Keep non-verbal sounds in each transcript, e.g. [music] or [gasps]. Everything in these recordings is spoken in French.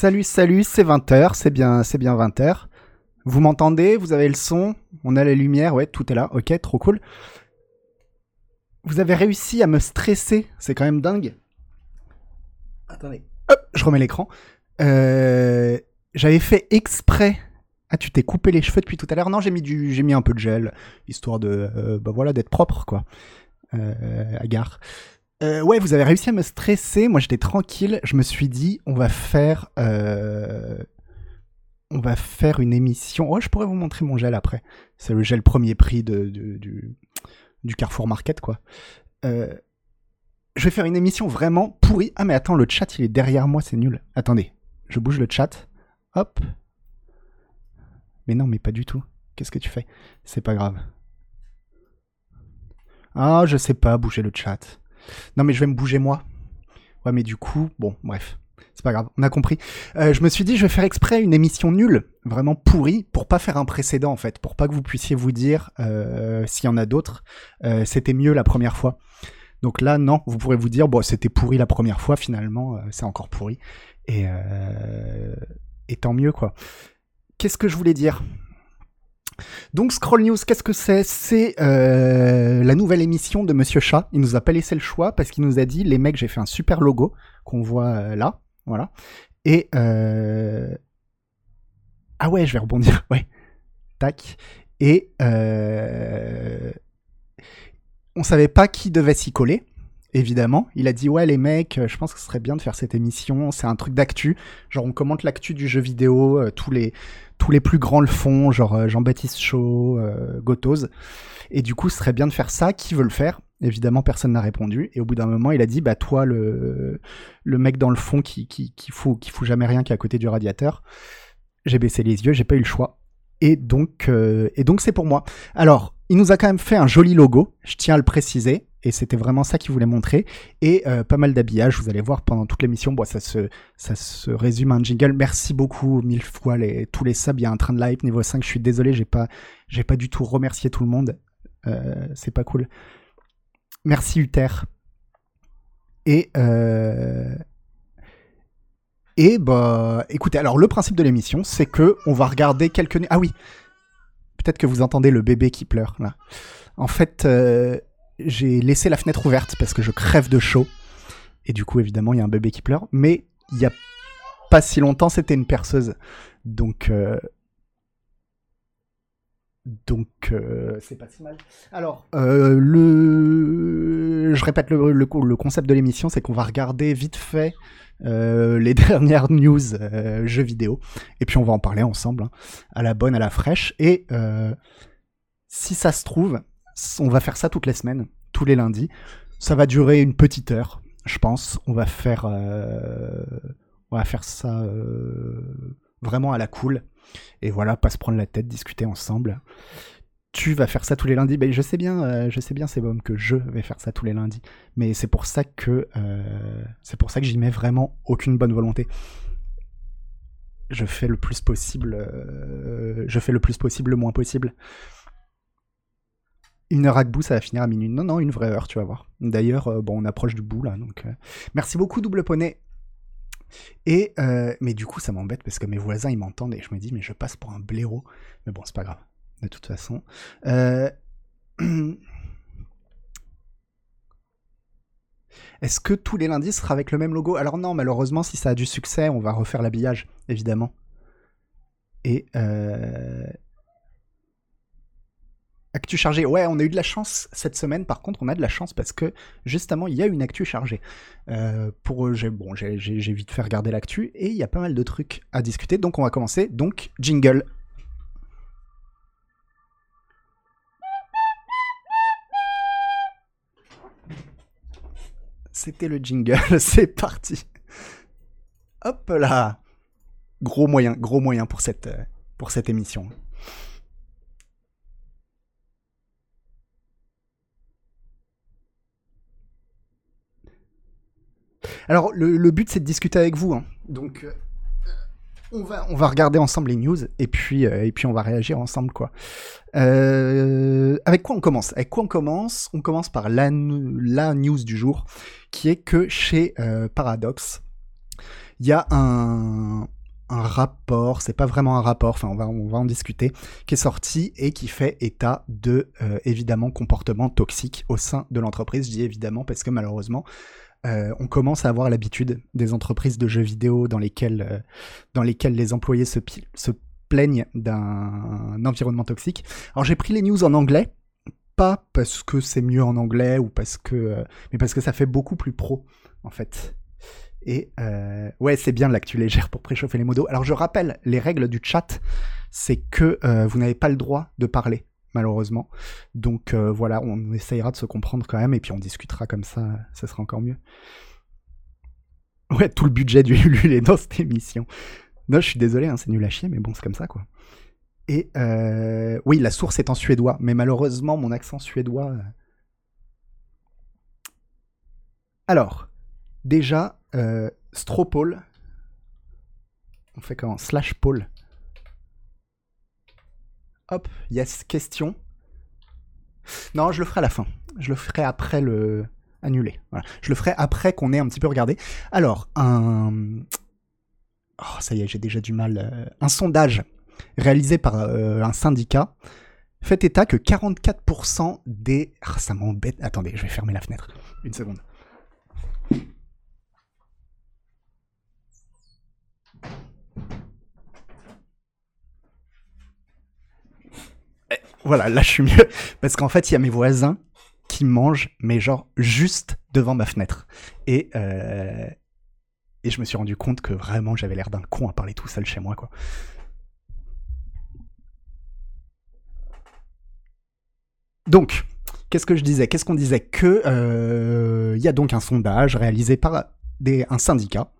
Salut, salut, c'est 20h, c'est bien, c'est bien 20h. Vous m'entendez Vous avez le son On a la lumière, ouais, tout est là. Ok, trop cool. Vous avez réussi à me stresser, c'est quand même dingue. Attendez, je remets l'écran. Euh, J'avais fait exprès. Ah, tu t'es coupé les cheveux depuis tout à l'heure? Non, j'ai mis un peu de gel, histoire de, euh, bah voilà, d'être propre, quoi. Euh, agar. Euh, ouais, vous avez réussi à me stresser. Moi, j'étais tranquille. Je me suis dit, on va faire, euh, on va faire une émission. Oh, je pourrais vous montrer mon gel après. C'est le gel premier prix du Carrefour Market, quoi. Euh, je vais faire une émission vraiment pourrie. Ah, mais attends, le chat, il est derrière moi, c'est nul. Attendez, je bouge le chat. Hop. Mais non, mais pas du tout. Qu'est-ce que tu fais? C'est pas grave. Ah, je sais pas, bouger le chat. Non, mais je vais me bouger moi. Ouais, mais du coup, bon, bref. C'est pas grave, on a compris. Euh, je me suis dit, je vais faire exprès une émission nulle, vraiment pourrie, pour pas faire un précédent en fait, pour pas que vous puissiez vous dire, euh, s'il y en a d'autres, euh, c'était mieux la première fois. Donc là, non, vous pourrez vous dire, bon, c'était pourri la première fois, finalement, c'est encore pourri. Et tant mieux, quoi. Qu'est-ce que je voulais dire? Donc Scroll News, qu'est-ce que c'est? C'est euh, la nouvelle émission de Monsieur Chat. Il nous a pas laissé le choix parce qu'il nous a dit les mecs, j'ai fait un super logo qu'on voit euh, là, voilà. Et euh... ah ouais, je vais rebondir, [laughs] ouais. Tac. Et on savait pas qui devait s'y coller. Évidemment, il a dit ouais les mecs, je pense que ce serait bien de faire cette émission. C'est un truc d'actu, genre on commente l'actu du jeu vidéo, tous les tous les plus grands le font, genre euh, Jean-Baptiste Chaud, euh. Et du coup, ce serait bien de faire ça. Qui veut le faire? Évidemment, personne n'a répondu. Et au bout d'un moment, il a dit, bah toi, le, le mec dans le fond qui, qui, qui, fout, qui fout jamais rien, qui est à côté du radiateur. J'ai baissé les yeux, j'ai pas eu le choix. Et donc, euh, et donc c'est pour moi. Alors, il nous a quand même fait un joli logo, je tiens à le préciser, et c'était vraiment ça qu'il voulait montrer, et euh, pas mal d'habillage, vous allez voir pendant toute l'émission, bon, ça, se, ça se résume à un jingle, merci beaucoup mille fois tous les subs, il y a un train de live niveau 5, je suis désolé, j'ai pas, j'ai pas du tout remercié tout le monde, euh, c'est pas cool. Merci Uther. Et euh, et bah, écoutez, alors le principe de l'émission, c'est que on va regarder quelques. Ah oui, peut-être que vous entendez le bébé qui pleure là. En fait, euh, j'ai laissé la fenêtre ouverte parce que je crève de chaud. Et du coup, évidemment, il y a un bébé qui pleure. Mais il y a pas si longtemps, c'était une perceuse. Donc, euh, donc euh, c'est pas si mal. Alors, euh, le, je répète le, le, le concept de l'émission, c'est qu'on va regarder vite fait les [laughs] dernières news jeux vidéo, et puis on va en parler ensemble, hein, à la bonne, à la fraîche. Et si ça se trouve, on va faire ça toutes les semaines, tous les lundis. Ça va durer une petite heure, je pense. On va faire, euh, on va faire ça euh, vraiment à la cool. Et voilà, pas se prendre la tête, discuter ensemble. Tu vas faire ça tous les lundis. Ben, je sais bien, euh, je sais bien, c'est bon que je vais faire ça tous les lundis. Mais c'est pour ça que euh, c'est pour ça que j'y mets vraiment aucune bonne volonté. Je fais le plus possible, je fais le plus possible, le moins possible. Une heure à bout, ça va finir à minuit. Non, non, une vraie heure, tu vas voir. D'ailleurs, euh, bon, on approche du bout là, donc euh, merci beaucoup, double poney. Et euh, mais du coup, ça m'embête parce que mes voisins ils m'entendent et je me dis mais je passe pour un blaireau. Mais bon, c'est pas grave. De toute façon. [clears throat] Est-ce que tous les lundis sera avec le même logo? Alors non, malheureusement, si ça a du succès, on va refaire l'habillage, évidemment. Et. Actu chargée. Ouais, on a eu de la chance cette semaine. Par contre, on a de la chance parce que justement, il y a une actu chargée. Euh, pour j'ai bon, j'ai vite fait regarder l'actu et il y a pas mal de trucs à discuter. Donc, on va commencer. Donc, jingle. C'était le jingle. [laughs] C'est parti. Hop là. Gros moyen, gros moyen pour cette pour cette émission. Alors, le, le but, c'est de discuter avec vous. Hein. Donc, euh, on, va, on va regarder ensemble les news et puis, euh, et puis on va réagir ensemble, quoi. Euh, avec quoi on commence? Avec quoi on commence? On commence par la, la, news du jour, qui est que chez Paradox, il y a un, rapport, c'est pas vraiment un rapport, enfin on va, on va en discuter, qui est sorti et qui fait état de euh, évidemment comportements toxiques au sein de l'entreprise. Je dis évidemment parce que malheureusement, euh, on commence à avoir l'habitude des entreprises de jeux vidéo dans lesquelles, euh, dans lesquelles les employés se, plaignent d'un environnement toxique. Alors j'ai pris les news en anglais, pas parce que c'est mieux en anglais ou parce que, mais parce que ça fait beaucoup plus pro en fait. Et euh, ouais, c'est bien l'actu légère pour préchauffer les modos. Alors je rappelle, les règles du chat, c'est que euh, vous n'avez pas le droit de parler, malheureusement. Donc euh, voilà, on essayera de se comprendre quand même, et puis on discutera comme ça, ça sera encore mieux. Ouais, tout le budget du Ulule est dans cette émission. Non, je suis désolé, hein, c'est nul à chier, mais bon, c'est comme ça, quoi. Et oui, la source est en suédois, mais malheureusement, mon accent suédois... Alors, déjà, euh, Stropole. On fait comment? Slash Paul. Hop, yes, question. Non, je le ferai à la fin. Je le ferai après le annulé. Je le ferai après qu'on ait un petit peu regardé. Alors, un... Oh, ça y est, j'ai déjà du mal. Euh, un sondage réalisé par euh, un syndicat fait état que 44% des... Ah, ça m'embête. Attendez, je vais fermer la fenêtre. Une seconde. Voilà, là je suis mieux. Parce qu'en fait, il y a mes voisins qui mangent, mais genre juste devant ma fenêtre. Et, euh, et je me suis rendu compte que vraiment j'avais l'air d'un con à parler tout seul chez moi, quoi. Donc, qu'est-ce que je disais? Qu'est-ce qu'on disait? Que euh, il y a donc un sondage réalisé par un syndicat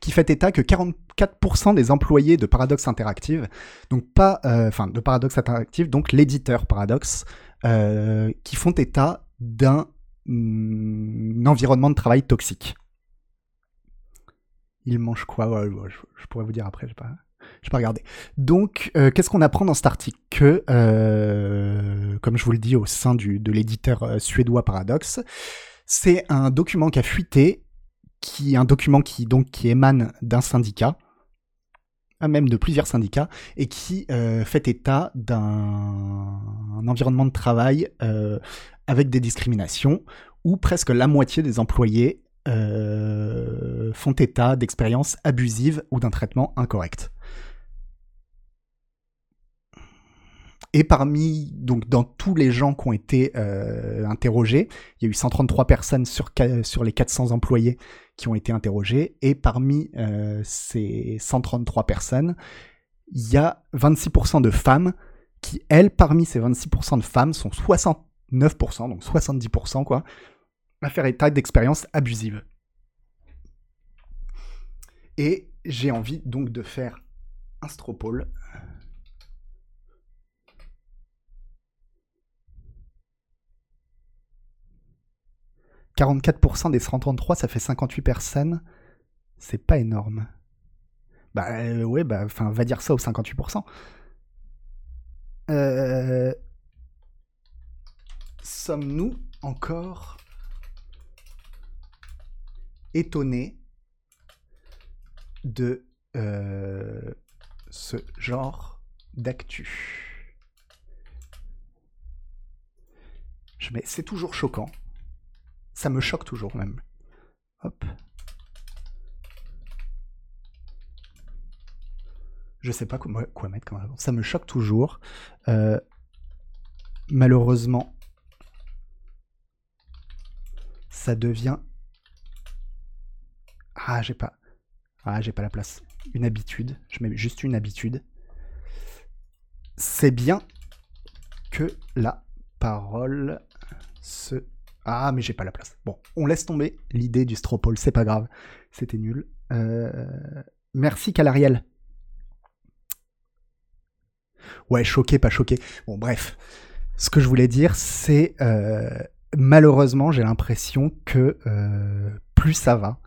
qui fait état que 44% des employés de Paradox Interactive, donc pas, euh, enfin de Paradox Interactive, donc l'éditeur Paradox, euh, qui font état d'un mm, environnement de travail toxique. Ils mangent quoi? Je, pourrais vous dire après, je n'ai pas, pas regardé. Donc, euh, qu'est-ce qu'on apprend dans cet article? Que, comme je vous le dis, au sein du, de l'éditeur suédois Paradox, c'est un document qui a fuité qui un document qui donc qui émane d'un syndicat, même de plusieurs syndicats, et qui euh, fait état d'un environnement de travail euh, avec des discriminations, où presque la moitié des employés euh, font état d'expériences abusives ou d'un traitement incorrect. Et parmi, donc dans tous les gens qui ont été interrogés, il y a eu 133 personnes sur, sur les 400 employés qui ont été interrogés. Et parmi euh, ces 133 personnes, il y a 26% de femmes qui, elles, parmi ces 26% de femmes, sont 69%, donc 70%, quoi, à faire état d'expériences abusives. Et j'ai envie donc de faire un stropole 44% des 133, ça fait 58 personnes. C'est pas énorme. Bah euh, ouais, bah enfin, va dire ça aux 58%. Euh... Sommes-nous encore étonnés de euh, ce genre d'actu? Mais c'est toujours choquant ça me choque toujours même. Hop. Je sais pas quoi, mettre comme Ça me choque toujours. Euh, malheureusement, ça devient. Ah, j'ai pas. Ah, j'ai pas la place. Une habitude. Je mets juste une habitude. C'est bien que la parole se ah, mais j'ai pas la place. Bon, on laisse tomber l'idée du Stropole, c'est pas grave. C'était nul. Euh... Merci Calariel. Ouais, choqué, pas choqué. Bon, bref. Ce que je voulais dire, c'est euh, malheureusement, j'ai l'impression que euh, plus ça va,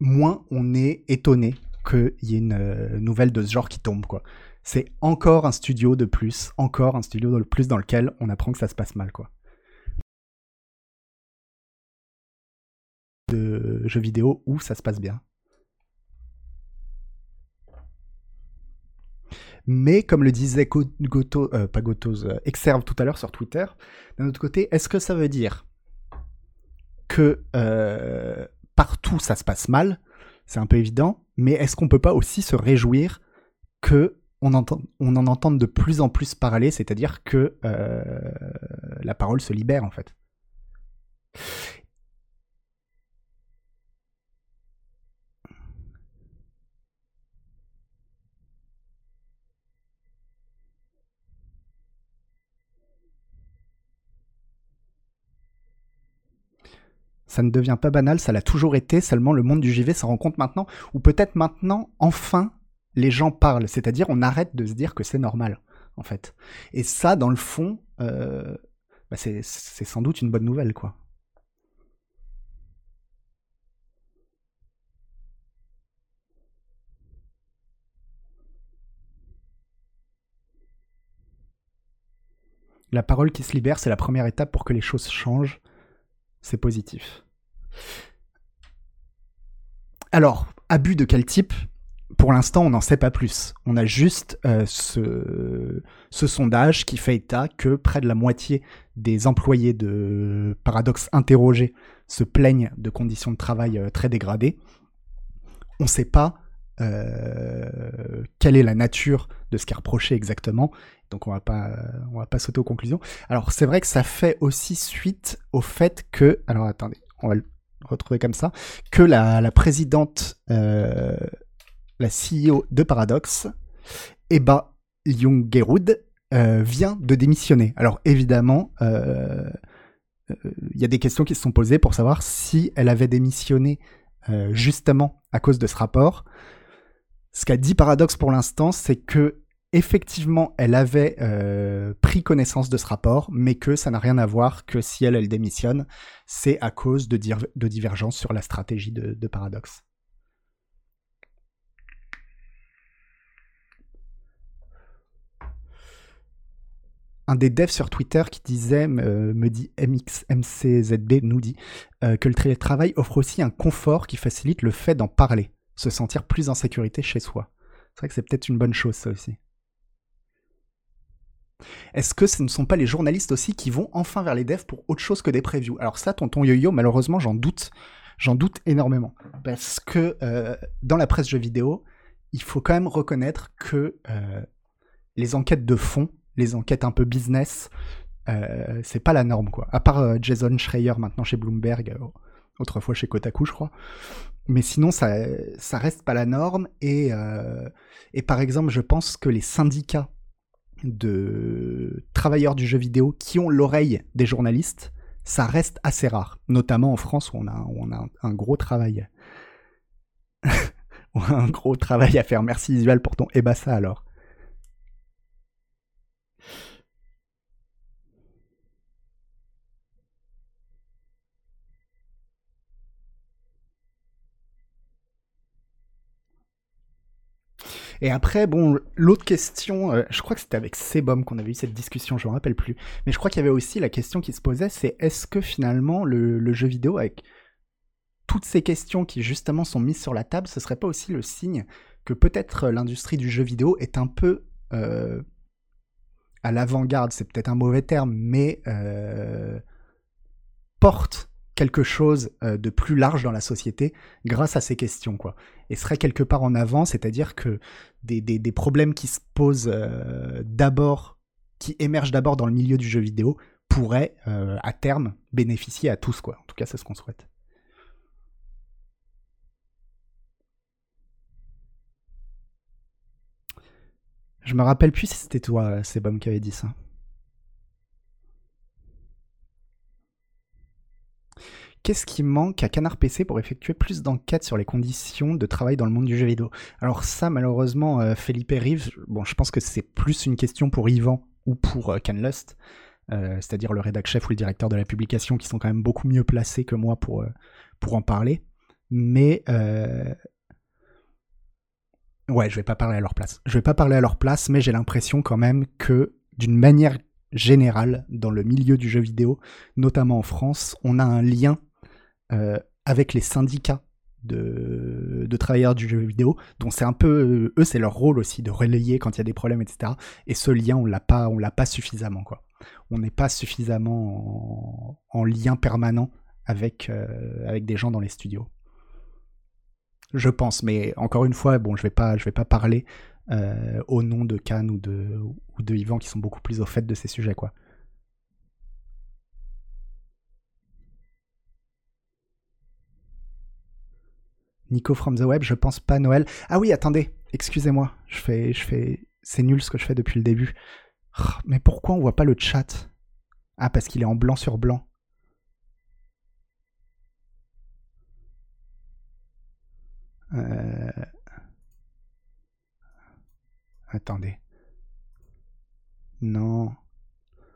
moins on est étonné qu'il y ait une nouvelle de ce genre qui tombe. C'est encore un studio de plus, encore un studio de plus dans lequel on apprend que ça se passe mal, quoi. De jeux vidéo où ça se passe bien. Mais comme le disait Goto, euh, pas Gotos, euh, Exerve tout à l'heure sur Twitter, d'un autre côté, est-ce que ça veut dire que euh, partout ça se passe mal C'est un peu évident, mais est-ce qu'on peut pas aussi se réjouir que on, entend, on en entende de plus en plus parler, c'est-à-dire que la parole se libère en fait? Ça ne devient pas banal, ça l'a toujours été, seulement le monde du JV s'en rend compte maintenant, ou peut-être maintenant, enfin, les gens parlent, c'est-à-dire on arrête de se dire que c'est normal, en fait. Et ça, dans le fond, euh, bah, c'est sans doute une bonne nouvelle, quoi. La parole qui se libère, c'est la première étape pour que les choses changent c'est positif. Alors, abus de quel type? Pour l'instant, on n'en sait pas plus. On a juste euh, ce, sondage qui fait état que près de la moitié des employés de Paradox interrogés se plaignent de conditions de travail euh, très dégradées. On ne sait pas euh, quelle est la nature de ce qui est reproché exactement. Donc on va pas, on va pas sauter aux conclusions. Alors c'est vrai que ça fait aussi suite au fait que, alors attendez, on va le retrouver comme ça, que la, présidente, euh, la CEO de Paradox, Eba Ljunggerud, euh, vient de démissionner. Alors évidemment, il y a des questions qui se sont posées pour savoir si elle avait démissionné justement à cause de ce rapport. Ce qu'a dit Paradox pour l'instant, c'est que effectivement, elle avait euh, pris connaissance de ce rapport, mais que ça n'a rien à voir que si elle, elle démissionne, c'est à cause de, divergences sur la stratégie de, Paradox. un des devs sur Twitter qui disait, me dit MXMCZB, nous dit, euh, que le télétravail offre aussi un confort qui facilite le fait d'en parler se sentir plus en sécurité chez soi. C'est vrai que c'est peut-être une bonne chose, ça aussi. Est-ce que ce ne sont pas les journalistes aussi qui vont enfin vers les devs pour autre chose que des previews? Alors ça, tonton yo-yo, malheureusement, j'en doute. J'en doute énormément. Parce que euh, dans la presse jeux vidéo, il faut quand même reconnaître que euh, les enquêtes de fond, les enquêtes un peu business, euh, c'est pas la norme, quoi. À part Jason Schreier maintenant chez Bloomberg, autrefois chez Kotaku, je crois mais sinon, ça, ça reste pas la norme. Et, euh, et par exemple, je pense que les syndicats de travailleurs du jeu vidéo qui ont l'oreille des journalistes, ça reste assez rare. Notamment en France où on a, un, gros travail. [laughs] un gros travail à faire. Merci Visual pour ton Ebassa alors. Et après, bon, l'autre question, euh, je crois que c'était avec Sebum qu'on avait eu cette discussion, je me rappelle plus. Mais je crois qu'il y avait aussi la question qui se posait, c'est est-ce que finalement le, jeu vidéo, avec toutes ces questions qui justement sont mises sur la table, ce serait pas aussi le signe que peut-être l'industrie du jeu vidéo est un peu euh, à l'avant-garde, c'est peut-être un mauvais terme, mais euh, porte quelque chose euh, de plus large dans la société grâce à ces questions, quoi. Et serait quelque part en avant, c'est-à-dire que des, des, problèmes qui se posent euh, d'abord, qui émergent d'abord dans le milieu du jeu vidéo, pourraient euh, à terme bénéficier à tous, quoi. En tout cas, c'est ce qu'on souhaite. Je me rappelle plus si c'était toi, Sebum, qui avait dit ça. Qu'est-ce qui manque à Canard PC pour effectuer plus d'enquêtes sur les conditions de travail dans le monde du jeu vidéo? Alors ça, malheureusement, euh, Felipe Rive, bon, je pense que c'est plus une question pour Yvan ou pour euh, Canlust, euh, c'est-à-dire le rédac chef ou le directeur de la publication, qui sont quand même beaucoup mieux placés que moi pour, pour en parler. Mais ouais, je vais pas parler à leur place. Je vais pas parler à leur place, mais j'ai l'impression quand même que d'une manière générale dans le milieu du jeu vidéo, notamment en France, on a un lien euh, avec les syndicats de, travailleurs du jeu vidéo, dont c'est un peu eux, c'est leur rôle aussi de relayer quand il y a des problèmes, etc. Et ce lien, on l'a pas, on l'a pas suffisamment quoi. On n'est pas suffisamment en, lien permanent avec euh, avec des gens dans les studios. Je pense, mais encore une fois, bon, je vais pas, je vais pas parler euh, au nom de Cannes ou de ou de Yvan qui sont beaucoup plus au fait de ces sujets quoi. Nico from the web, je pense pas Noël. Ah oui, attendez, excusez-moi, je fais, c'est nul ce que je fais depuis le début. Oh, mais pourquoi on voit pas le chat? Ah, parce qu'il est en blanc sur blanc. Euh... Attendez. Non.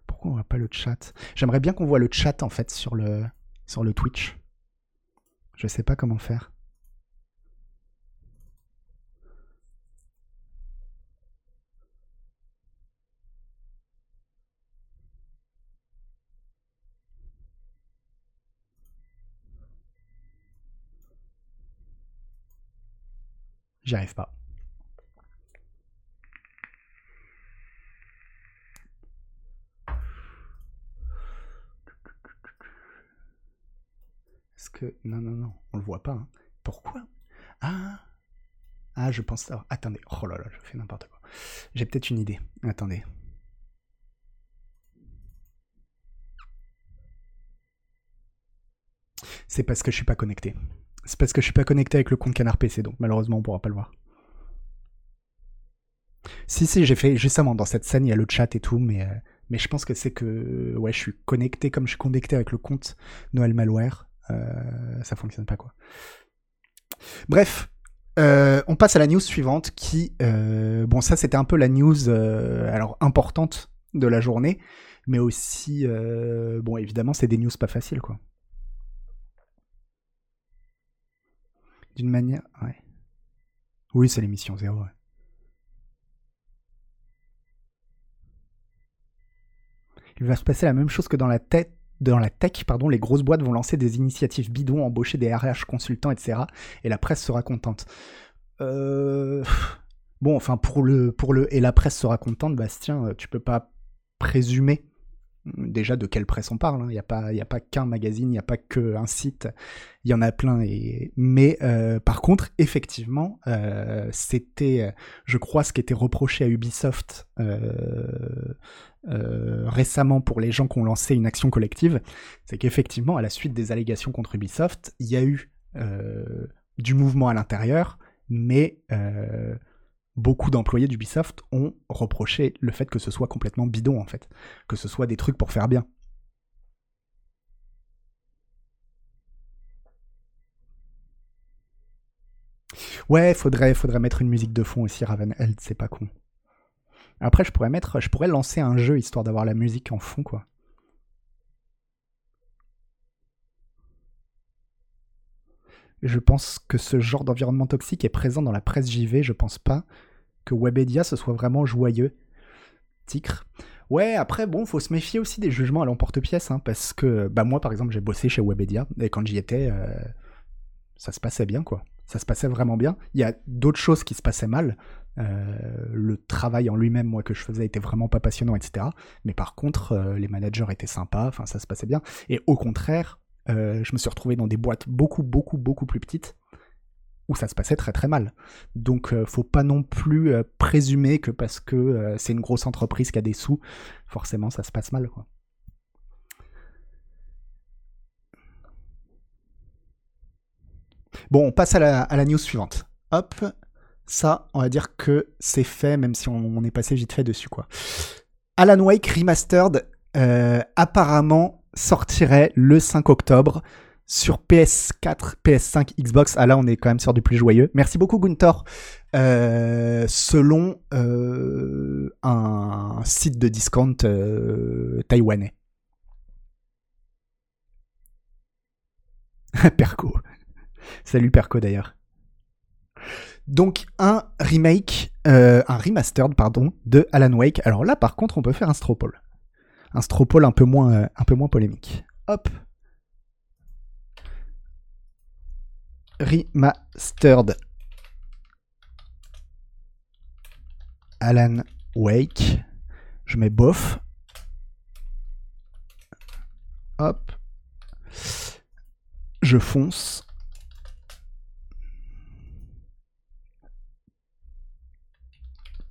Pourquoi on voit pas le chat? J'aimerais bien qu'on voit le chat en fait sur le sur le Twitch. Je sais pas comment faire. J'y arrive pas. Est-ce que... Non, non, non, on le voit pas. Hein. Pourquoi? Ah Ah, je pense ça. Attendez. Oh là là, je fais n'importe quoi. J'ai peut-être une idée. Attendez. C'est parce que je suis pas connecté. C'est parce que je suis pas connecté avec le compte Canard PC, donc malheureusement on pourra pas le voir. Si, si, j'ai fait justement dans cette scène, il y a le chat et tout, mais, euh, mais je pense que c'est que ouais, je suis connecté comme je suis connecté avec le compte Noël Malware. Euh, ça fonctionne pas quoi. Bref, euh, on passe à la news suivante qui, bon, ça c'était un peu la news alors importante de la journée, mais aussi, bon, évidemment, c'est des news pas faciles quoi. D'une manière. Oui, c'est l'émission zéro. Il va se passer la même chose que dans la tête. Dans la tech, pardon, les grosses boîtes vont lancer des initiatives bidons, embaucher des RH consultants, etc. Et la presse sera contente. Euh... Bon, enfin, pour le, pour le. Et la presse sera contente, Bastien, tu peux pas présumer déjà de quelle presse on parle. Hein. Il n'y a pas, pas qu'un magazine, il n'y a pas qu'un site, il y en a plein. Mais euh, par contre, effectivement, euh, c'était, je crois, ce qui était reproché à Ubisoft euh, récemment pour les gens qui ont lancé une action collective, c'est qu'effectivement, à la suite des allégations contre Ubisoft, il y a eu du mouvement à l'intérieur, mais beaucoup d'employés d'Ubisoft ont reproché le fait que ce soit complètement bidon en fait, que ce soit des trucs pour faire bien. Ouais, faudrait, faudrait mettre une musique de fond aussi, Ravenheld, c'est pas con. Après, je pourrais mettre, je pourrais lancer un jeu histoire d'avoir la musique en fond, quoi. Je pense que ce genre d'environnement toxique est présent dans la presse JV. Je pense pas que Webedia ce soit vraiment joyeux. Ticre. Ouais, après, bon, faut se méfier aussi des jugements à l'emporte-pièce, hein, parce que, bah, moi, par exemple, j'ai bossé chez Webedia, et quand j'y étais, euh, ça se passait bien, quoi. Ça se passait vraiment bien. Il y a d'autres choses qui se passaient mal. Euh, le travail en lui-même, moi, que je faisais, était vraiment pas passionnant, etc. Mais par contre, euh, les managers étaient sympas, enfin, ça se passait bien. Et au contraire, euh, je me suis retrouvé dans des boîtes beaucoup, beaucoup, beaucoup plus petites où ça se passait très très mal. Donc euh, faut pas non plus euh, présumer que parce que c'est une grosse entreprise qui a des sous, forcément ça se passe mal. Bon, on passe à la, news suivante. Hop, ça, on va dire que c'est fait, même si on, est passé vite fait dessus. quoi. Alan Wake Remastered, apparemment sortirait le 5 octobre sur PS4, PS5, Xbox. Ah là, on est quand même sur du plus joyeux. Merci beaucoup, Gunther. Euh, selon euh, un site de discount euh, taïwanais. [laughs] Perco. Salut Perco d'ailleurs. Donc un remake, un remastered pardon, de Alan Wake. Alors là par contre on peut faire un stropole un stropole un peu moins, euh, un peu moins polémique. Hop. Remastered. Alan Wake. Je mets bof. Hop. Je fonce.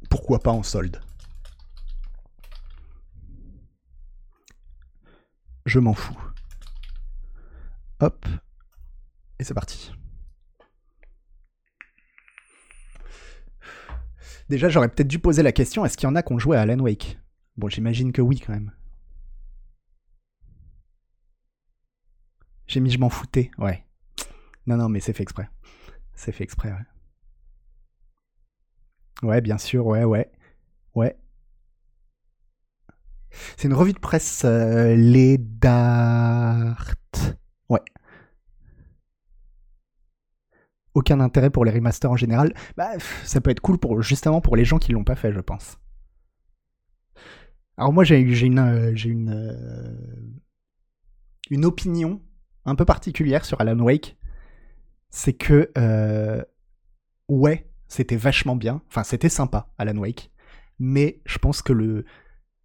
Pourquoi pas en solde? Je m'en fous. Hop. Et c'est parti. Déjà, j'aurais peut-être dû poser la question est-ce qu'il y en a qui ont joué à Alan Wake? Bon, j'imagine que oui, quand même. J'ai mis je m'en foutais, ouais. Non, non, mais c'est fait exprès. C'est fait exprès, ouais. Ouais, bien sûr, ouais, ouais. Ouais. C'est une revue de presse euh, Les Dart. Ouais. Aucun intérêt pour les remasters en général. Bah, ça peut être cool pour justement pour les gens qui l'ont pas fait, je pense. Alors moi j'ai une euh, une euh, une opinion un peu particulière sur Alan Wake, c'est que ouais c'était vachement bien, enfin c'était sympa Alan Wake, mais je pense que le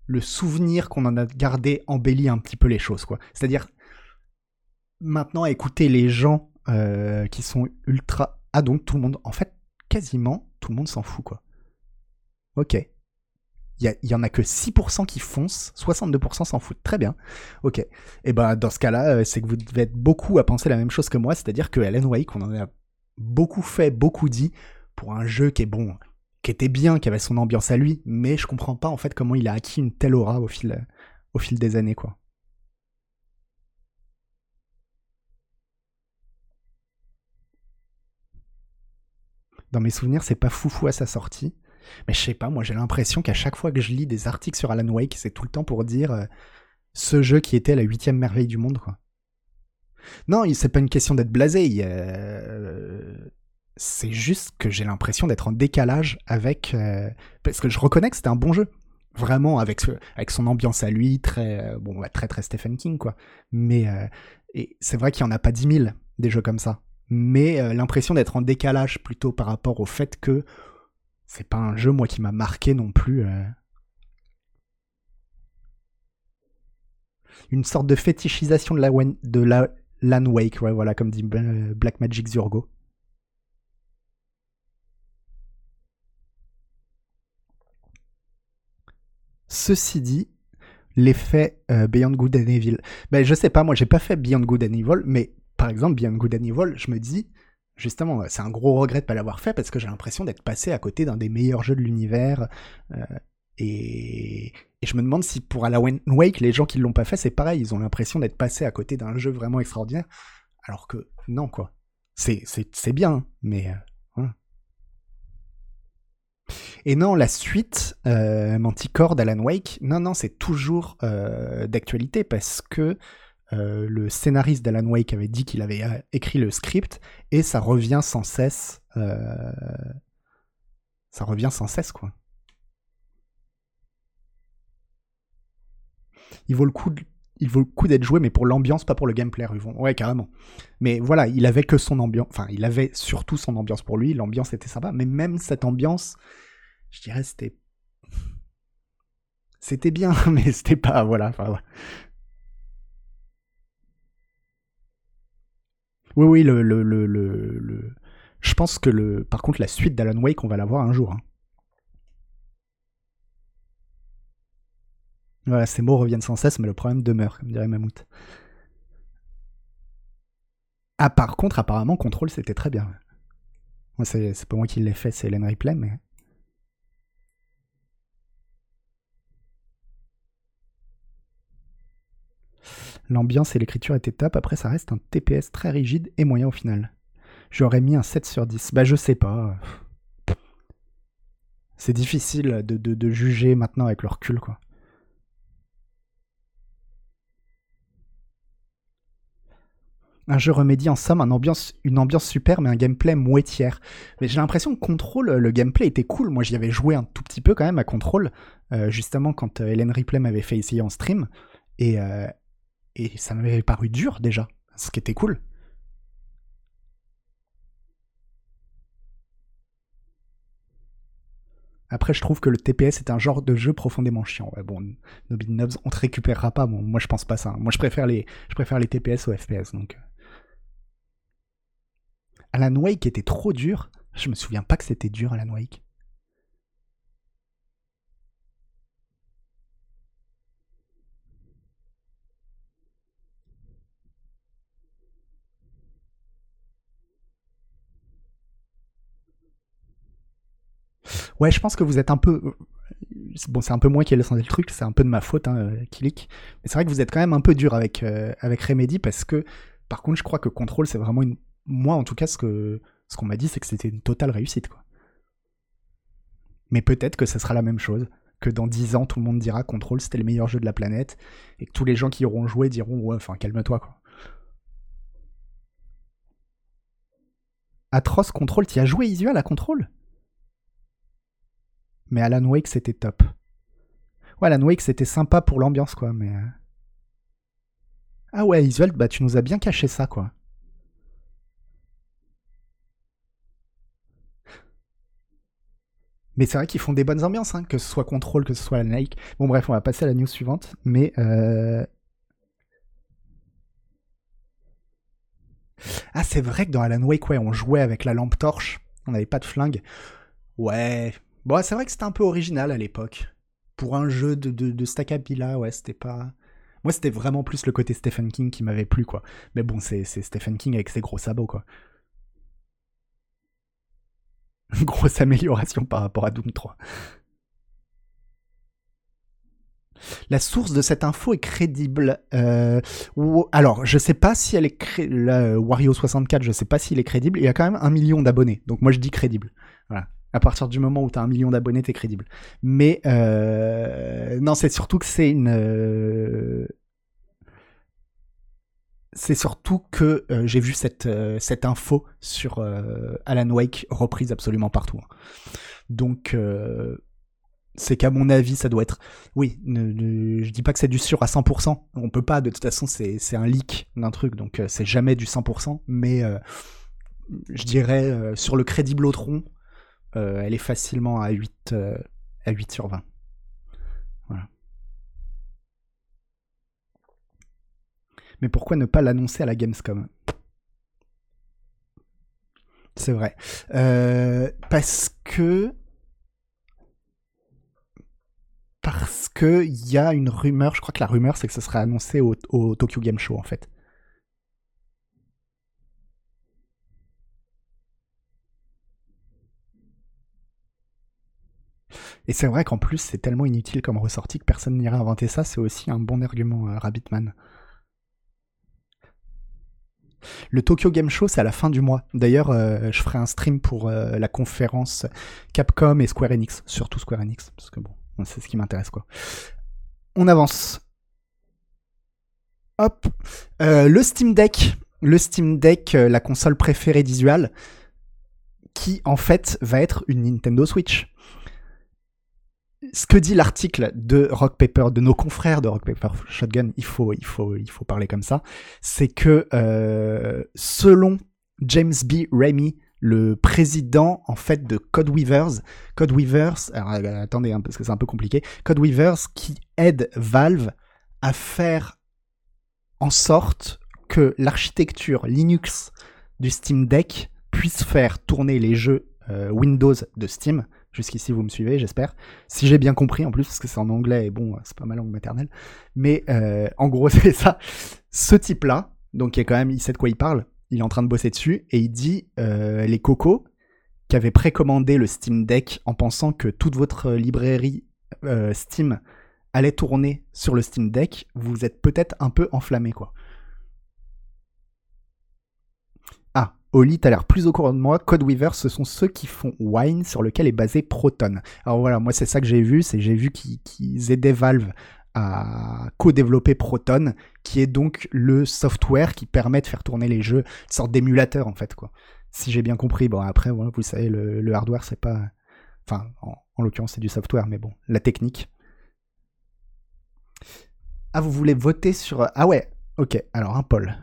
le souvenir qu'on en a gardé embellit un petit peu les choses, quoi. C'est-à-dire, maintenant, écouter les gens euh, qui sont ultra... Ah donc, tout le monde... En fait, quasiment, tout le monde s'en fout, quoi. Ok. Il y, en a que 6% qui foncent, 62% s'en foutent. Très bien. Ok. Et eh ben dans ce cas-là, euh, c'est que vous devez être beaucoup à penser la même chose que moi, c'est-à-dire que Alan Wake, on en a beaucoup fait, beaucoup dit, pour un jeu qui est bon, qui était bien, qui avait son ambiance à lui, mais je comprends pas en fait comment il a acquis une telle aura au fil, des années, quoi. Dans mes souvenirs, c'est pas foufou à sa sortie. Mais je sais pas, moi j'ai l'impression qu'à chaque fois que je lis des articles sur Alan Wake, c'est tout le temps pour dire euh, ce jeu qui était la huitième merveille du monde, quoi. Non, c'est pas une question d'être blasé. Euh, c'est juste que j'ai l'impression d'être en décalage avec euh, parce que je reconnais que c'était un bon jeu. Vraiment avec avec son ambiance à lui très euh, bon très très Stephen King quoi. Mais euh, c'est vrai qu'il y en a pas 10 000 des jeux comme ça. Mais l'impression d'être en décalage plutôt par rapport au fait que c'est pas un jeu moi qui m'a marqué non plus une sorte de fétichisation de la de la Wake voilà comme dit Black Magic Zurgo Ceci dit, l'effet euh, Beyond Good and Evil. Ben, je sais pas, moi j'ai pas fait Beyond Good and Evil, mais par exemple, Beyond Good and Evil, je me dis, justement, c'est un gros regret de pas l'avoir fait parce que j'ai l'impression d'être passé à côté d'un des meilleurs jeux de l'univers. Euh, et... et, je me demande si pour Alan Wake, les gens qui l'ont pas fait, c'est pareil, ils ont l'impression d'être passé à côté d'un jeu vraiment extraordinaire. Alors que non, quoi. C'est bien, hein, mais. Et non, la suite, euh, Manticore d'Alan Wake, non, non, c'est toujours euh, d'actualité parce que euh, le scénariste d'Alan Wake avait dit qu'il avait écrit le script et ça revient sans cesse. ça revient sans cesse, quoi. Il vaut le coup il vaut le coup d'être joué, mais pour l'ambiance, pas pour le gameplay, Ruvon. Ouais, carrément. Mais voilà, il avait que son ambiance. Enfin, il avait surtout son ambiance pour lui. L'ambiance était sympa. Mais même cette ambiance, je dirais, c'était. C'était bien, [laughs] mais c'était pas. Voilà. Enfin, Oui, oui, le, le, le, le, Je pense que le. Par contre, la suite d'Alan Wake, on va la voir un jour. Hein. Voilà, ces mots reviennent sans cesse, mais le problème demeure, comme dirait Mammouth. Ah, par contre, apparemment, Control, c'était très bien. c'est pas moi qui l'ai fait, c'est Hélène Ripley, mais. L'ambiance et l'écriture étaient top, après ça reste un TPS très rigide et moyen au final. J'aurais mis un 7 sur 10. Bah je sais pas. C'est difficile de, de, juger maintenant avec le recul, quoi. un jeu remédie en somme, une ambiance super, mais un gameplay mouettière. Mais j'ai l'impression que Control, euh, le gameplay était cool. Moi, j'y avais joué un tout petit peu quand même à Control, euh, justement quand euh, Hélène Ripley m'avait fait essayer en stream. Et, et ça m'avait paru dur déjà, ce qui était cool. Après, je trouve que le TPS est un genre de jeu profondément chiant. Bon, Nobby Nobs, on te récupérera pas. Moi, je pense pas ça. Hein. Moi, je préfère les, je préfère les TPS aux FPS, donc. Alan Wake était trop dur. Je me souviens pas que c'était dur, Alan Wake. Ouais, je pense que vous êtes un peu. Bon, c'est un peu moi qui ai lancé le truc, c'est un peu de ma faute, hein, euh, Kilik. Mais c'est vrai que vous êtes quand même un peu dur avec, euh, avec Remedy parce que, par contre, je crois que Control, c'est vraiment une. Moi, en tout cas, ce qu'on m'a dit, c'est que c'était une totale réussite, quoi. Mais peut-être que ce sera la même chose, que dans 10 ans, tout le monde dira Control, c'était le meilleur jeu de la planète, et que tous les gens qui auront joué diront Ouais, enfin, calme-toi, quoi. Atroce Control, tu as joué Isual à Control? Mais Alan Wake, c'était top. Ouais, Alan Wake, c'était sympa pour l'ambiance, quoi, mais. Euh. Ah ouais, Isuel, bah tu nous as bien caché ça, quoi. Mais c'est vrai qu'ils font des bonnes ambiances, hein, que ce soit Control, que ce soit Alan Wake. Bon, bref, on va passer à la news suivante, mais. Euh... Ah, c'est vrai que dans Alan Wake, ouais, on jouait avec la lampe torche, on n'avait pas de flingue. Ouais, Bon, c'est vrai que c'était un peu original à l'époque. Pour un jeu de, de, de ouais, c'était pas. Moi, c'était vraiment plus le côté Stephen King qui m'avait plu, quoi. Mais bon, c'est Stephen King avec ses gros sabots, quoi. [laughs] Grosse amélioration par rapport à Doom 3. La source de cette info est crédible. Euh, alors, je sais pas si elle est crédible. Wario 64, je sais pas s'il est crédible. Il y a quand même un million d'abonnés, donc moi je dis crédible. Voilà à partir du moment où tu as un million d'abonnés, t'es crédible. Mais euh, non, c'est surtout que c'est une. Euh, c'est surtout que euh, j'ai vu cette, cette info sur Alan Wake reprise absolument partout. Hein. Donc, c'est qu'à mon avis, ça doit être. Oui, ne, je dis pas que c'est du sûr à 100%. On peut pas, de toute façon, c'est un leak d'un truc, donc c'est jamais du 100%. Mais je dirais sur le crédible Autron, euh, elle est facilement à 8, euh, à 8 sur 20. Voilà. Mais pourquoi ne pas l'annoncer à la Gamescom? C'est vrai. Euh, parce que parce que il y a une rumeur, je crois que la rumeur c'est que ce serait annoncé au, Tokyo Game Show en fait. Et c'est vrai qu'en plus, c'est tellement inutile comme ressorti que personne n'irait inventer ça. C'est aussi un bon argument, euh, Rabbitman. Le Tokyo Game Show, c'est à la fin du mois. D'ailleurs, euh, je ferai un stream pour euh, la conférence Capcom et Square Enix, surtout Square Enix, parce que bon, c'est ce qui m'intéresse quoi. On avance. Hop, le Steam Deck, le Steam Deck, la console préférée d'Isual, qui en fait va être une Nintendo Switch ce que dit l'article de Rock Paper, de nos confrères de Rock Paper Shotgun, il faut, parler comme ça, c'est que euh, selon James B. Ramey, le président en fait de Code Weavers, Code Weavers, alors, euh, attendez hein, parce que c'est un peu compliqué, Code Weavers qui aide Valve à faire en sorte que l'architecture Linux du Steam Deck puisse faire tourner les jeux euh, Windows de Steam Jusqu'ici, vous me suivez, j'espère. Si j'ai bien compris, en plus, parce que c'est en anglais et bon, c'est pas ma langue maternelle. Mais euh, en gros, [laughs] c'est ça. Ce type-là, donc il, est sait de quoi il parle, il est en train de bosser dessus, et il dit euh, les cocos qui avaient précommandé le Steam Deck en pensant que toute votre librairie euh, Steam allait tourner sur le Steam Deck, vous êtes peut-être un peu enflammé, quoi. Oli, t'as l'air plus au courant de moi. Codeweaver, ce sont ceux qui font Wine, sur lequel est basé Proton. Alors voilà, moi c'est ça que j'ai vu, c'est j'ai vu qu'ils aidaient Valve à co-développer Proton, qui est donc le software qui permet de faire tourner les jeux, une sorte d'émulateur en fait quoi. Si j'ai bien compris, bon après vous savez le, hardware c'est pas, enfin en, l'occurrence c'est du software, mais bon la technique. Ah vous voulez voter sur ah ouais ok alors un Paul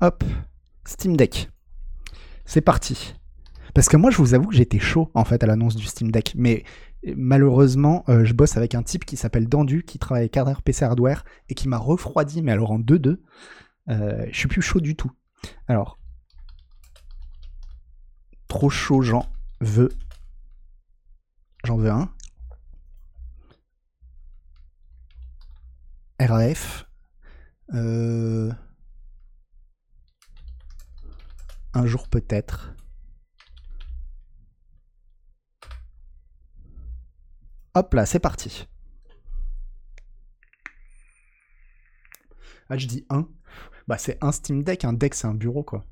Hop, Steam Deck. C'est parti. Parce que moi, je vous avoue que j'étais chaud en fait à l'annonce du Steam Deck, mais malheureusement, euh, je bosse avec un type qui s'appelle Dandu, qui travaille avec Hardware PC Hardware et qui m'a refroidi, mais alors en 2-2. Euh, je suis plus chaud du tout. Alors, trop chaud, j'en veux. J'en veux un. RAF. Euh, un jour peut-être. Hop là, c'est parti. Ah, je dis un. Bah, c'est un Steam Deck. Un deck, c'est un bureau, quoi.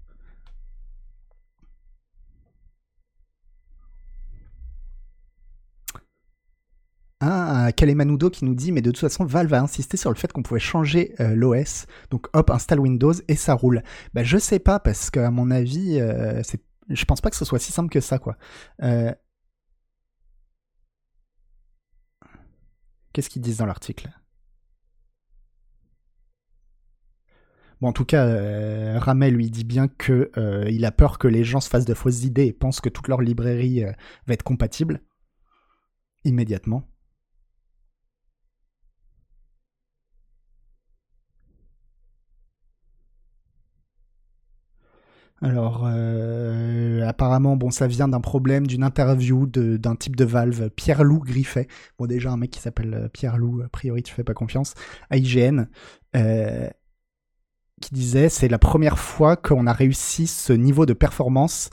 Ah, Kalemanudo qui nous dit, mais de toute façon, Valve a insisté sur le fait qu'on pouvait changer euh, l'OS. Donc, hop, installe Windows et ça roule. Bah, je sais pas, parce qu'à mon avis, euh, c'est... je pense pas que ce soit si simple que ça, quoi. Euh, Qu'est-ce qu'ils disent dans l'article? Bon, en tout cas, euh, Ramel lui dit bien que euh, il a peur que les gens se fassent de fausses idées et pensent que toute leur librairie va être compatible immédiatement. Alors, euh, apparemment, bon, ça vient d'un problème, d'une interview d'un type de Valve, Pierre-Loup Griffet. Bon, déjà, un mec qui s'appelle euh, Pierre-Loup, a priori, tu fais pas confiance, à IGN, euh, qui disait c'est la première fois qu'on a réussi ce niveau de performance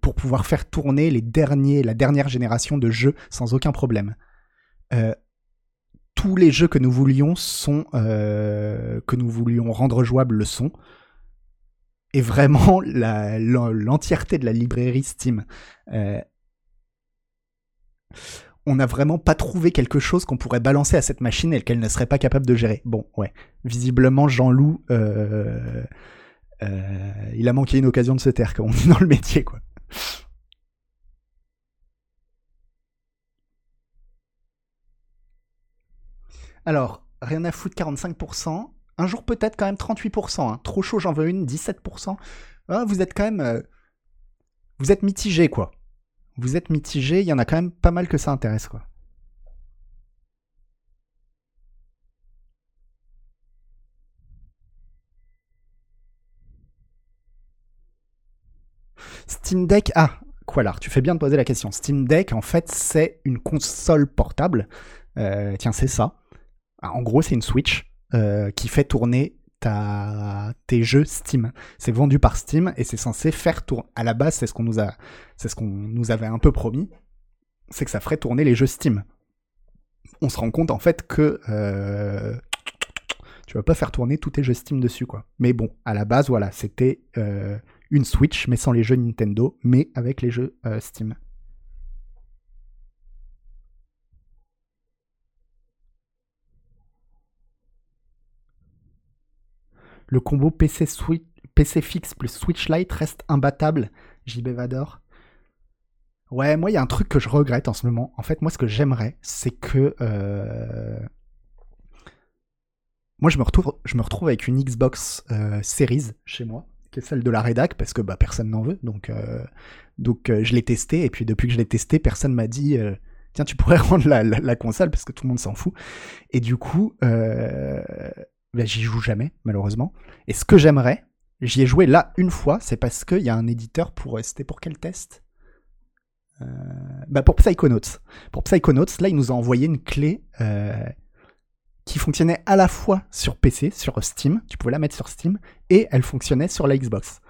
pour pouvoir faire tourner la dernière génération de jeux sans aucun problème. tous les jeux que nous voulions sont que nous voulions rendre jouables le sont est vraiment l'entièreté de la librairie Steam. Euh, on n'a vraiment pas trouvé quelque chose qu'on pourrait balancer à cette machine et qu'elle ne serait pas capable de gérer. Bon, ouais. Visiblement, Jean-Loup, euh, euh, il a manqué une occasion de se taire, comme on dit dans le métier, quoi. Alors, rien à foutre, 45%. Un jour peut-être quand même 38%. Hein. Trop chaud, j'en veux une, 17%. Ah, vous êtes quand même... Euh, vous êtes mitigé, quoi. Vous êtes mitigé, il y en a quand même pas mal que ça intéresse, quoi. Steam Deck, ah, quoi là Tu fais bien de poser la question. Steam Deck, en fait, c'est une console portable. Euh, tiens, c'est ça. Ah, en gros, c'est une Switch. Euh, qui fait tourner ta, tes jeux Steam. C'est vendu par Steam et c'est censé faire tourner. À la base, c'est ce qu'on nous ce qu'on nous avait un peu promis, c'est que ça ferait tourner les jeux Steam. On se rend compte en fait que euh, tu vas pas faire tourner tous tes jeux Steam dessus quoi. Mais bon, à la base, voilà, c'était euh, une Switch mais sans les jeux Nintendo, mais avec les jeux Steam. Le combo PC, PC fixe plus Switch Lite reste imbattable. JB Vador. Ouais, moi, il y a un truc que je regrette en ce moment. En fait, moi, ce que j'aimerais, c'est que. Euh, moi, je me, retrouve, avec une Xbox euh, Series chez moi, qui est celle de la rédac, parce que bah, personne n'en veut. Donc, euh, je l'ai testé, et puis depuis que je l'ai testé, personne m'a dit tiens, tu pourrais [laughs] rendre la, console, parce que tout le monde s'en fout. Et du coup, ben, j'y joue jamais, malheureusement. Et ce que j'aimerais, j'y ai joué là une fois, c'est parce qu'il y a un éditeur pour. C'était pour quel test? Euh, bah Pour Psychonauts. Pour Psychonauts, là, il nous a envoyé une clé euh, qui fonctionnait à la fois sur PC, sur Steam, tu pouvais la mettre sur Steam, et elle fonctionnait sur la Xbox.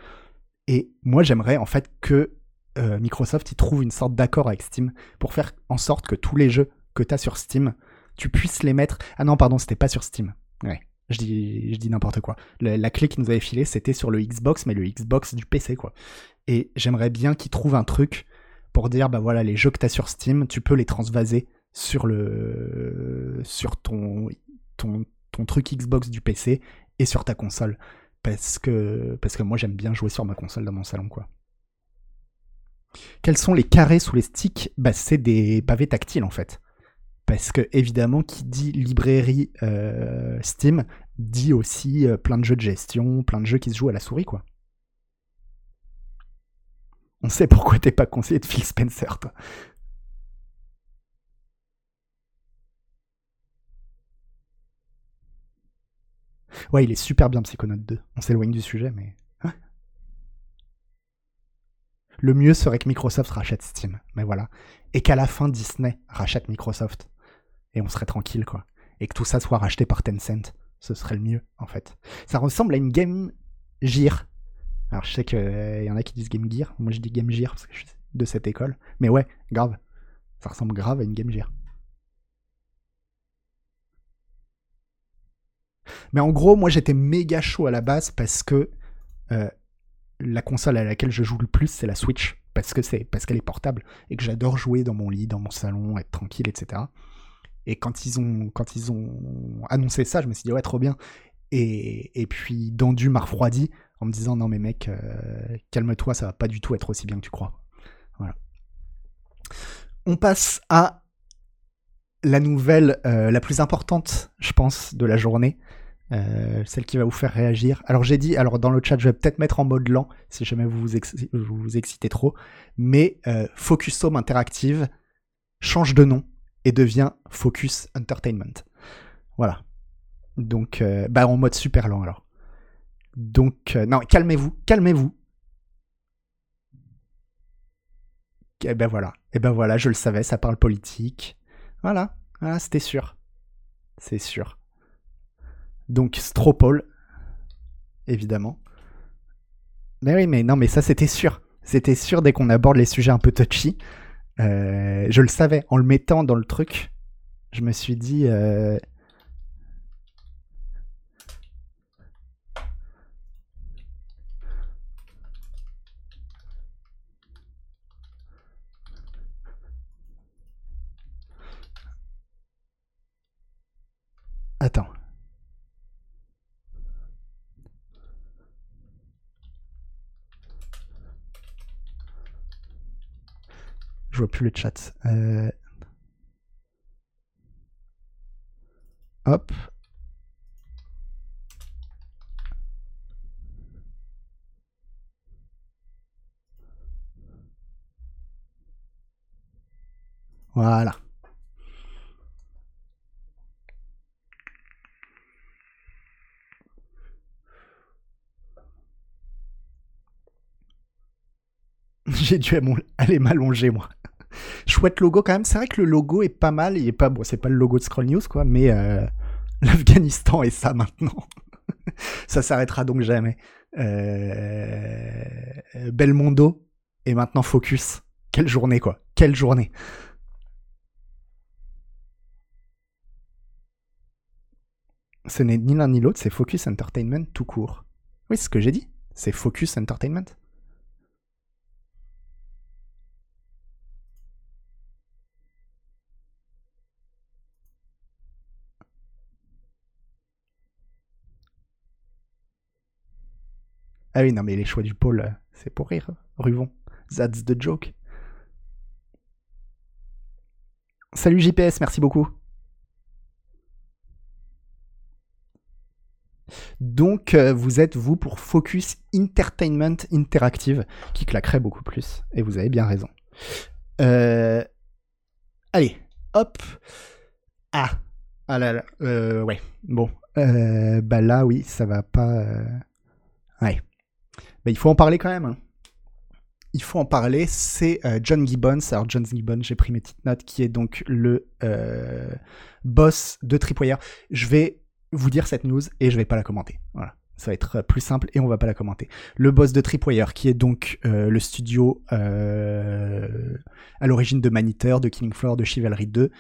Et moi, j'aimerais en fait que euh, Microsoft y trouve une sorte d'accord avec Steam pour faire en sorte que tous les jeux que tu as sur Steam, tu puisses les mettre. Ah non, pardon, c'était pas sur Steam. Ouais. Je dis, n'importe quoi. La, clé qu'ils nous avait filée, c'était sur le Xbox, mais le Xbox du PC, quoi. Et j'aimerais bien qu'ils trouvent un truc pour dire, bah voilà, les jeux que tu as sur Steam, tu peux les transvaser sur le, sur ton, ton, ton truc Xbox du PC et sur ta console. Parce que, parce que moi, j'aime bien jouer sur ma console dans mon salon, quoi. Quels sont les carrés sous les sticks? Bah, c'est des pavés tactiles, en fait parce que évidemment qui dit librairie euh, Steam dit aussi euh, plein de jeux de gestion, plein de jeux qui se jouent à la souris quoi. On sait pourquoi t'es pas conseiller de Phil Spencer, toi. Ouais, il est super bien Psychonaut 2. On s'éloigne du sujet, mais. Hein le mieux serait que Microsoft rachète Steam. Mais voilà. Et qu'à la fin, Disney rachète Microsoft. Et on serait tranquille, quoi. Et que tout ça soit racheté par Tencent. Ce serait le mieux, en fait. Ça ressemble à une Game Gear. Alors, je sais qu'il euh, y en a qui disent Game Gear. Moi, je dis Game Gear parce que je suis de cette école. Mais ouais, grave. Ça ressemble grave à une Game Gear. Mais en gros, moi j'étais méga chaud à la base parce que euh, la console à laquelle je joue le plus, c'est la Switch. Parce que c'est parce qu'elle est portable et que j'adore jouer dans mon lit, dans mon salon, être tranquille, etc. Et quand ils ont, quand ils ont annoncé ça, je me suis dit ouais trop bien. Et, et puis Dandu m'a refroidi en me disant non mais mec, euh, calme-toi, ça va pas du tout être aussi bien que tu crois. Voilà. On passe à la nouvelle euh, la plus importante, je pense, de la journée. Euh, celle qui va vous faire réagir. Alors j'ai dit, alors dans le chat, je vais peut-être mettre en mode lent si jamais vous vous, vous, excitez trop, mais euh, Focus Home Interactive change de nom et devient Focus Entertainment. Voilà. Donc, euh, bah en mode super lent alors. Donc, non, calmez-vous, calmez-vous. Et eh ben voilà, et eh ben voilà, je le savais, ça parle politique. Voilà, voilà, c'était sûr. C'est sûr. Donc Stropole, évidemment. Mais oui, mais non, mais ça c'était sûr. C'était sûr dès qu'on aborde les sujets un peu touchy. Euh, je le savais, en le mettant dans le truc, je me suis dit... Euh, Attends. Je vois plus le chat. Euh, hop. Voilà. [laughs] J'ai dû aller m'allonger, moi. Chouette logo quand même. C'est vrai que le logo est pas mal. Il est pas bon, c'est pas le logo de Scroll News, quoi, mais euh, [laughs] l'Afghanistan est ça maintenant. [laughs] ça s'arrêtera donc jamais. Euh, Belmondo et maintenant Focus. Quelle journée, quoi. Quelle journée. Ce n'est ni l'un ni l'autre, c'est Focus Entertainment tout court. Oui, c'est ce que j'ai dit. C'est Focus Entertainment. Ah oui, non, mais les choix du pôle, euh, c'est pour rire, Ruvon. That's the joke. Salut JPS, merci beaucoup. Donc, euh, vous êtes, vous, pour Focus Entertainment Interactive, qui claquerait beaucoup plus. Et vous avez bien raison. Euh, allez, hop. Ah. Ah là là. ouais. Bon. bah là, oui, ça va pas. Ouais il faut en parler quand même. Hein. Il faut en parler. C'est euh, John Gibbons. Alors, John Gibbons, j'ai pris mes petites notes, qui est donc le euh, boss de Tripwire. Je vais vous dire cette news et je vais pas la commenter. Voilà. Ça va être plus simple et on va pas la commenter. Le boss de Tripwire, qui est donc euh, le studio à l'origine de Maniteur, de Killing Floor, de Chivalry 2,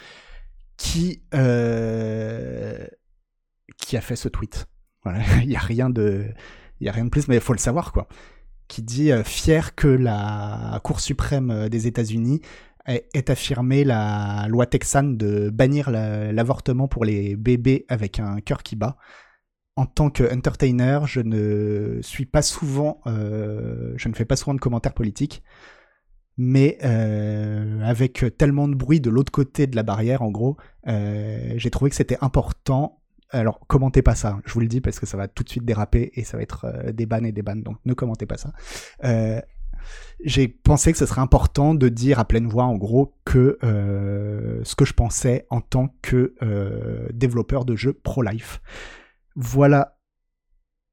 qui, qui a fait ce tweet. Voilà. [laughs] Il n'y a rien de il n'y a rien de plus, mais il faut le savoir, quoi. Qui dit euh, fier que la Cour suprême euh, des États-Unis ait, affirmé la loi texane de bannir l'avortement pour les bébés avec un cœur qui bat. En tant qu'entertainer, je ne suis pas souvent, euh, je ne fais pas souvent de commentaires politiques, mais avec tellement de bruit de l'autre côté de la barrière, en gros, j'ai trouvé que c'était important alors, commentez pas ça, je vous le dis parce que ça va tout de suite déraper et ça va être euh, des bannes et des bannes, donc ne commentez pas ça. Euh, j'ai pensé que ce serait important de dire à pleine voix, en gros, que euh, ce que je pensais en tant que développeur de jeux pro-life. Voilà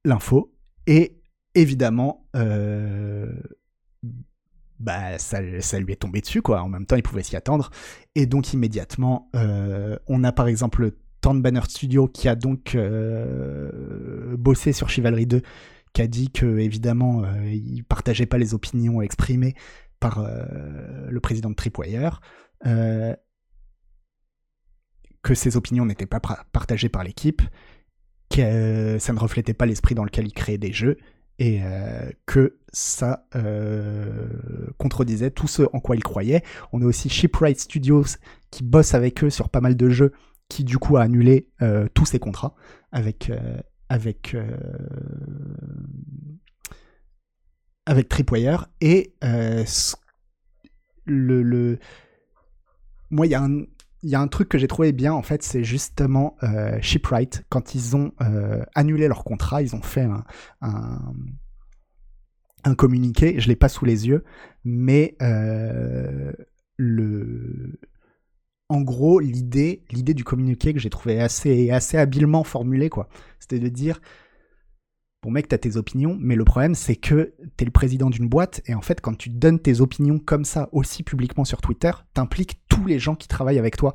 l'info. Et évidemment, bah, ça, ça, lui est tombé dessus, quoi. En même temps, il pouvait s'y attendre. Et donc, immédiatement, on a par exemple Tan Banner Studio qui a donc bossé sur Chivalry 2 qui a dit que évidemment euh, il partageait pas les opinions exprimées par euh, le président de Tripwire, euh, que ces opinions n'étaient pas partagées par l'équipe, que ça ne reflétait pas l'esprit dans lequel il créait des jeux et que ça contredisait tout ce en quoi il croyait. On a aussi Shipwright Studios qui bosse avec eux sur pas mal de jeux qui du coup a annulé tous ses contrats avec, euh, avec Tripwire. Et euh, le, moi, il y a un truc que j'ai trouvé bien en fait, c'est justement euh, Shipwright quand ils ont annulé leur contrat, ils ont fait un, un, un communiqué. Je l'ai pas sous les yeux, mais le en gros, l'idée, l'idée du communiqué que j'ai trouvé assez, assez habilement formulée, quoi, c'était de dire, bon mec, t'as tes opinions, mais le problème, c'est que t'es le président d'une boîte, et en fait, quand tu donnes tes opinions comme ça, aussi publiquement sur Twitter, t'impliques tous les gens qui travaillent avec toi.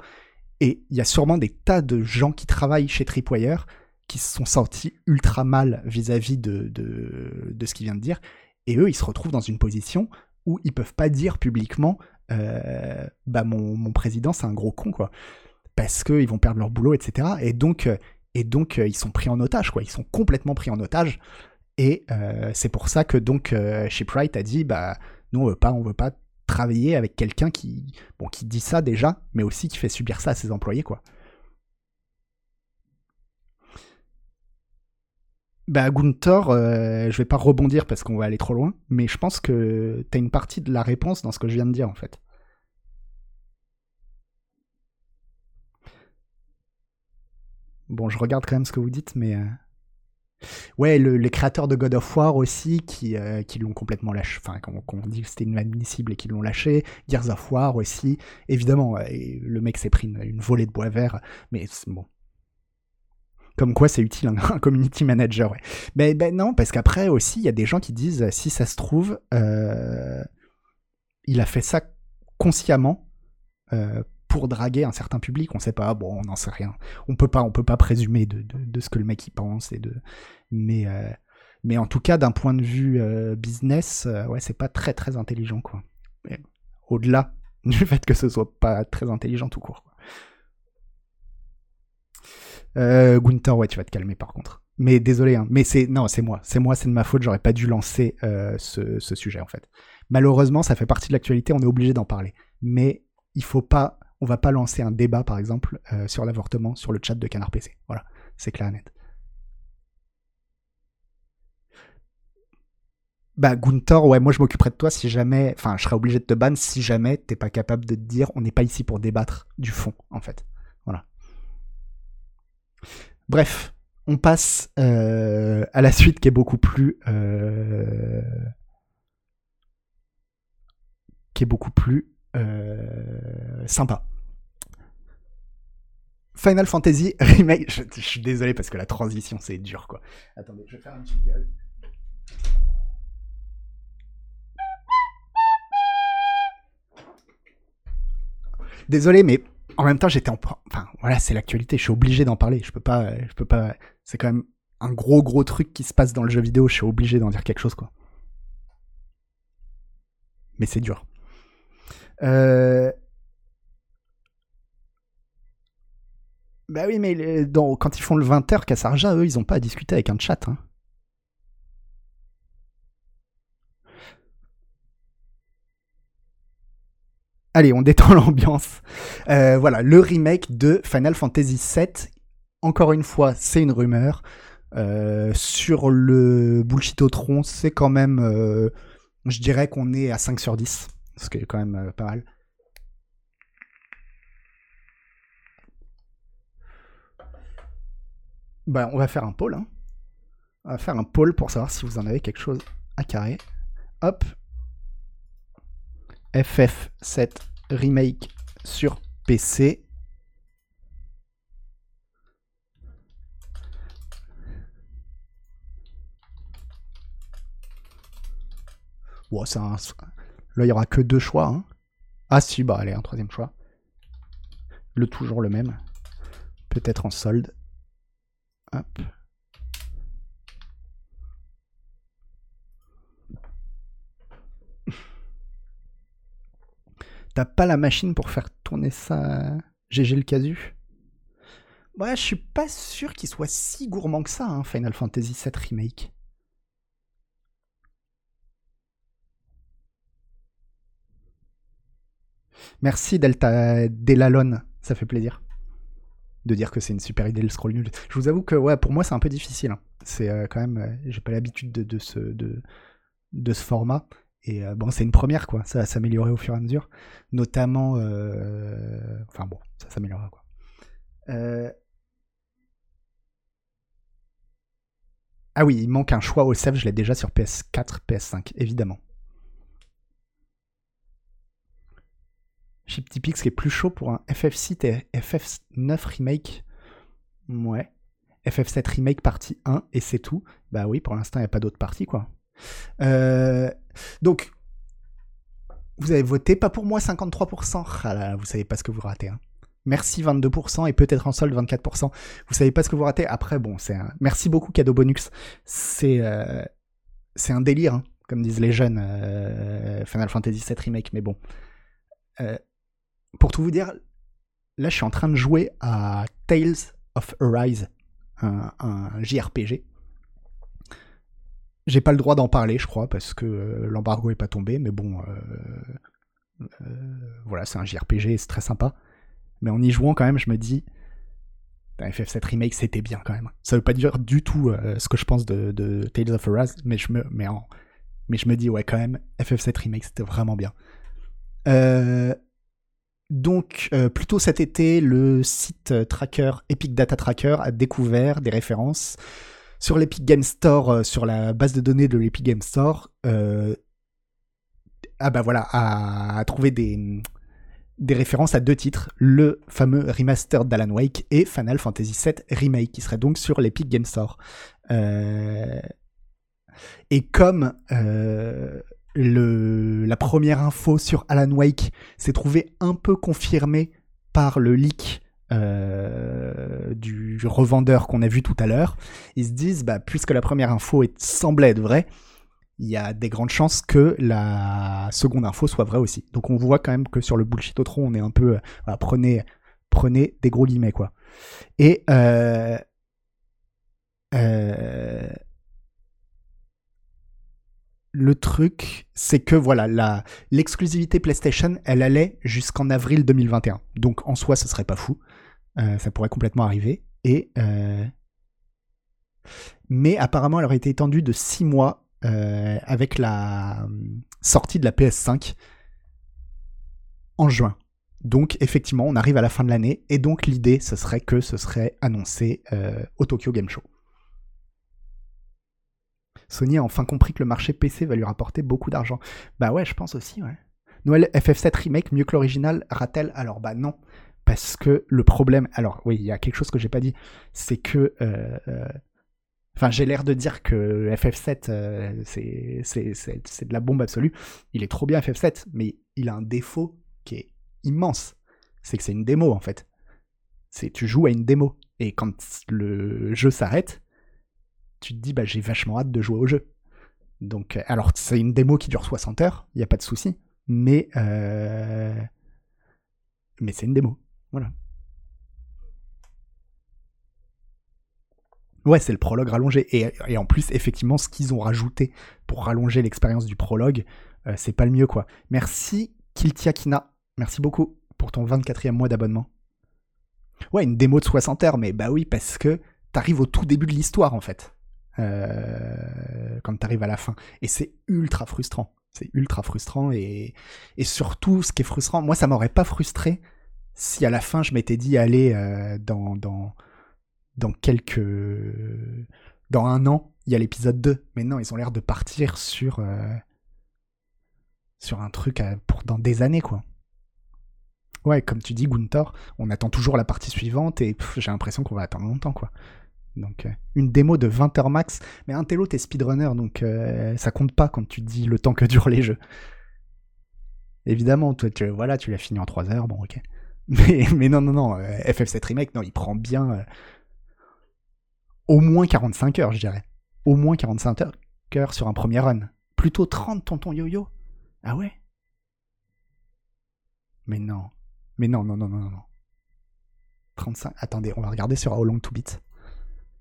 Et il y a sûrement des tas de gens qui travaillent chez Tripwire qui se sont sentis ultra mal vis-à-vis de, de, de ce qu'il vient de dire, et eux, ils se retrouvent dans une position où ils peuvent pas dire publiquement euh, bah mon, président c'est un gros con quoi. Parce qu'ils vont perdre leur boulot etc et donc euh, et donc euh, ils sont pris en otage quoi. Ils sont complètement pris en otage. Et c'est pour ça que donc Shipwright a dit bah nous on veut pas on veut pas travailler avec quelqu'un qui bon qui dit ça déjà mais aussi qui fait subir ça à ses employés quoi Bah Gunther, euh, je vais pas rebondir parce qu'on va aller trop loin, mais je pense que t'as une partie de la réponse dans ce que je viens de dire en fait. Bon, je regarde quand même ce que vous dites, mais euh, ouais, les créateurs de God of War aussi qui, euh, qui l'ont complètement lâché, enfin qu'on dit que c'était inadmissible et qui l'ont lâché. Gears of War aussi, évidemment, le mec s'est pris une, une, volée de bois vert, mais bon, comme quoi c'est utile [laughs] un, community manager. Ouais. Ben non, parce qu'après aussi, il y a des gens qui disent, si ça se trouve, euh, il a fait ça consciemment euh, pour draguer un certain public. On sait pas, bon, on n'en sait rien. On peut pas, on peut pas présumer de, de, ce que le mec y pense et de, mais euh, mais en tout cas, d'un point de vue business, ouais, c'est pas très très intelligent quoi. Au-delà du [laughs] fait que ce soit pas très intelligent tout court. Euh, Gunther, ouais, tu vas te calmer par contre. Mais désolé, hein. mais c'est non, c'est moi, c'est moi, c'est de ma faute. J'aurais pas dû lancer euh, ce, sujet en fait. Malheureusement, ça fait partie de l'actualité. On est obligé d'en parler. Mais il faut on va pas lancer un débat par exemple euh, sur l'avortement sur le chat de Canard PC. Voilà, c'est clair et net. Bah Gunther, ouais, moi je m'occuperai de toi si jamais, enfin je serai obligé de te ban si jamais t'es pas capable de te dire on n'est pas ici pour débattre du fond en fait. Bref, on passe euh, à la suite qui est beaucoup plus euh, qui est beaucoup plus euh, sympa. Final Fantasy Remake. Je, je, suis désolé parce que la transition c'est dur quoi. Attendez, je vais faire un jingle. Désolé, mais en même temps, j'étais en, enfin, voilà, c'est l'actualité. Je suis obligé d'en parler. Je peux pas, je peux pas. C'est quand même un gros, gros truc qui se passe dans le jeu vidéo. Je suis obligé d'en dire quelque chose, quoi. Mais c'est dur. Euh... Bah oui, mais quand ils font le 20h, Kassarja, eux, ils ont pas à discuter avec un chat. Hein. Allez, on détend [laughs] l'ambiance. Euh, voilà, le remake de Final Fantasy VII. Encore une fois, c'est une rumeur. Euh, sur le Bullshitotron, c'est quand même... Euh, je dirais qu'on est à 5 sur 10. Ce qui est quand même pas mal. Ben, on va faire un pôle. Hein. On va faire un pôle pour savoir si vous en avez quelque chose à carrer. Hop, FF7 Remake sur PC. C'est un... Là, il n'y aura que deux choix. Hein. Ah si, bah allez, un troisième choix. Le toujours le même. Peut-être en solde. T'as pas la machine pour faire tourner ça GG le casu? Ouais, je suis pas sûr qu'il soit si gourmand que ça, hein, Final Fantasy VII Remake. Merci Delta Delalon, ça fait plaisir de dire que c'est une super idée le scroll nul. Je vous avoue que pour moi c'est un peu difficile. Hein. C'est euh, quand même, euh, j'ai pas l'habitude de, de, ce format. Et euh, bon, c'est une première quoi, ça va s'améliorer au fur et à mesure. Notamment, enfin bon, ça s'améliorera quoi. Ah oui, il manque un choix au save, je l'ai déjà sur PS4, PS5, évidemment. Chip Typix qui est plus chaud pour un FF6 et FF9 remake. Ouais. FF7 remake partie 1 et c'est tout. Bah oui, pour l'instant, il n'y a pas d'autres parties, quoi. Euh, donc, vous avez voté, pas pour moi 53%. Ah là vous savez pas ce que vous ratez. Hein. Merci 22% et peut-être en solde 24%. Vous savez pas ce que vous ratez. Après, bon, c'est un... Merci beaucoup, cadeau bonus. C'est euh, c'est un délire, hein, comme disent les jeunes. Euh, Final Fantasy VII Remake, mais bon pour tout vous dire, là je suis en train de jouer à Tales of Arise, un, JRPG. J'ai pas le droit d'en parler, je crois, parce que euh, l'embargo est pas tombé, mais bon, euh, euh, voilà, c'est un JRPG, c'est très sympa. Mais en y jouant quand même, je me dis, FF7 Remake, c'était bien quand même. Ça veut pas dire du tout ce que je pense de, Tales of Arise, mais je me, mais, mais je me dis, ouais, quand même, FF7 Remake, c'était vraiment bien. Donc, plutôt cet été, le site tracker Epic Data Tracker a découvert des références sur l'Epic Game Store, euh, sur la base de données de l'Epic Game Store. Euh, ah bah a, trouvé des, références à deux titres, le fameux remaster d'Alan Wake et Final Fantasy VII Remake, qui serait donc sur l'Epic Game Store. et comme la première info sur Alan Wake s'est trouvée un peu confirmée par le leak euh, du revendeur qu'on a vu tout à l'heure. Ils se disent, bah, puisque la première info est, semblait être vraie, il y a des grandes chances que la seconde info soit vraie aussi. Donc on voit quand même que sur le bullshit tronc, on est un peu, voilà, prenez, prenez des gros guillemets quoi. Et euh, euh, le truc, c'est que voilà, l'exclusivité PlayStation, elle allait jusqu'en avril 2021. Donc en soi, ce serait pas fou. Euh, ça pourrait complètement arriver. Euh, mais apparemment, elle aurait été étendue de 6 mois euh, avec la sortie de la PS5 en juin. Donc effectivement, on arrive à la fin de l'année et donc l'idée, ce serait que ce serait annoncé au Tokyo Game Show. Sony a enfin compris que le marché PC va lui rapporter beaucoup d'argent. Bah ouais, je pense aussi, ouais. Noël FF7 Remake, mieux que l'original, Ratel Alors bah non. Parce que le problème. Alors oui, il y a quelque chose que j'ai pas dit. C'est que. Euh, euh, enfin, j'ai l'air de dire que FF7, euh, c'est de la bombe absolue. Il est trop bien FF7, mais il a un défaut qui est immense. C'est que c'est une démo en fait. C'est tu joues à une démo. Et quand le jeu s'arrête, tu te dis, bah, j'ai vachement hâte de jouer au jeu. Donc, alors, c'est une démo qui dure 60 heures, il n'y a pas de souci, mais, mais c'est une démo. Voilà. Ouais, c'est le prologue rallongé. Et, en plus, effectivement, ce qu'ils ont rajouté pour rallonger l'expérience du prologue, euh, c'est pas le mieux, quoi. Merci, Kiltiakina. Merci beaucoup pour ton 24e mois d'abonnement. Ouais, une démo de 60 heures, mais bah oui, parce que t'arrives au tout début de l'histoire, en fait. Euh, quand tu arrives à la fin. Et c'est ultra frustrant. C'est ultra frustrant et surtout, ce qui est frustrant, moi, ça m'aurait pas frustré si à la fin je m'étais dit aller euh, dans, dans, dans quelques. Dans un an, il y a l'épisode 2. Mais non, ils ont l'air de partir sur. Euh, sur un truc pour dans des années, quoi. Ouais, comme tu dis, Gunther, on attend toujours la partie suivante et j'ai l'impression qu'on va attendre longtemps, quoi. Donc, euh, une démo de 20 heures max, mais un télo, t'es speedrunner, donc euh, ça compte pas quand tu dis le temps que durent les jeux. Évidemment, tu, voilà, tu l'as fini en 3 heures, bon, ok. [laughs] Mais, non, non, non, euh, FF7 Remake, non, il prend bien au moins 45 heures, je dirais. Au moins 45 heures sur un premier run. Plutôt 30, tonton yo-yo. Ah ouais? Mais non. Mais non, non, non, non, non. 35. Attendez, on va regarder sur How Long to Beat.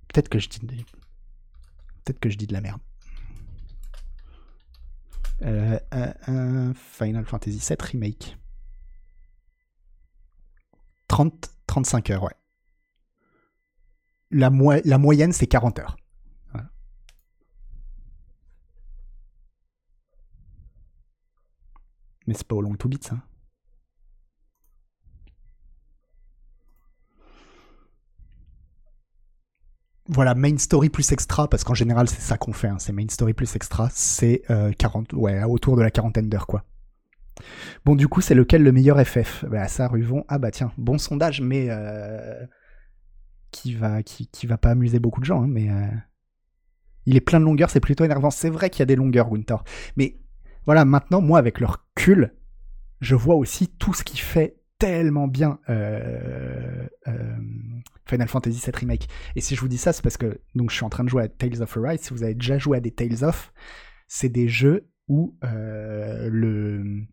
Peut-être que je dis. Peut-être que je dis de la merde. Euh, Final Fantasy VII Remake. 30, 35 heures, ouais. La, moyenne, c'est 40 heures. Mais c'est pas au long to beat, ça. Voilà, main story plus extra, parce qu'en général, c'est ça qu'on fait, hein, c'est main story plus extra, c'est 40, euh, autour de la quarantaine d'heures, quoi. Bon, du coup, c'est lequel le meilleur FF Bah, ça, Ruvon. Ah, bah tiens, bon sondage, mais euh, qui, va, qui, qui, va pas amuser beaucoup de gens, hein, mais. Euh, il est plein de longueurs, c'est plutôt énervant. C'est vrai qu'il y a des longueurs, Winter. Mais voilà, maintenant, moi, avec leur cul, je vois aussi tout ce qui fait tellement bien euh, Final Fantasy VII Remake. Et si je vous dis ça, c'est parce que donc je suis en train de jouer à Tales of Arise. Si vous avez déjà joué à des Tales of, c'est des jeux où le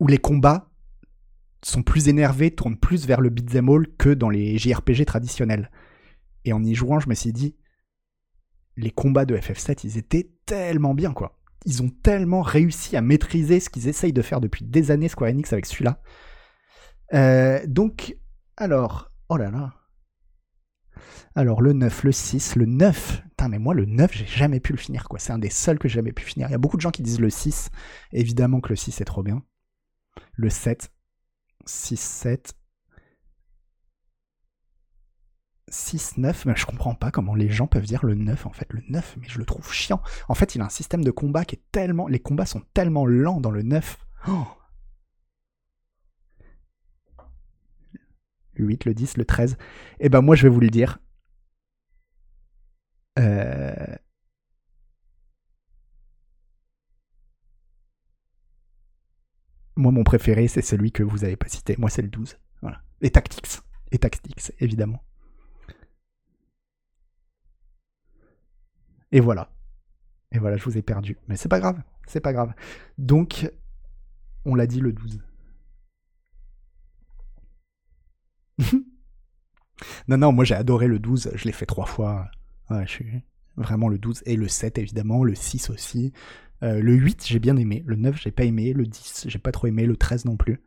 où les combats sont plus énervés, tournent plus vers le beat'em all que dans les JRPG traditionnels. Et en y jouant, je me suis dit, les combats de FF7, ils étaient tellement bien, quoi ils ont tellement réussi à maîtriser ce qu'ils essayent de faire depuis des années Square Enix avec celui-là. Euh, donc, alors, oh là là. Alors, le 9, le 6, le 9. Putain, mais moi, le 9, j'ai jamais pu le finir, quoi. C'est un des seuls que j'ai jamais pu finir. Il y a beaucoup de gens qui disent le 6. Évidemment que le 6 est trop bien. Le 7. 6, 7. 6, 9, mais je comprends pas comment les gens peuvent dire le 9 en fait. Le 9, mais je le trouve chiant. En fait, il a un système de combat qui est tellement. Les combats sont tellement lents dans le 9. [gasps] le 8, le 10, le 13. Et ben moi je vais vous le dire. Euh, moi mon préféré c'est celui que vous avez pas cité. Moi c'est le 12. Voilà. Et Tactics. Et Tactics, évidemment. Et voilà. Et voilà, je vous ai perdu. Mais c'est pas grave, c'est pas grave. Donc, on l'a dit le 12. [laughs] non, non, moi j'ai adoré le 12, je l'ai fait trois fois. Vraiment le 12 et le 7 évidemment, le 6 aussi. Euh, le 8 j'ai bien aimé, le 9 j'ai pas aimé, le 10 j'ai pas trop aimé, le 13 non plus.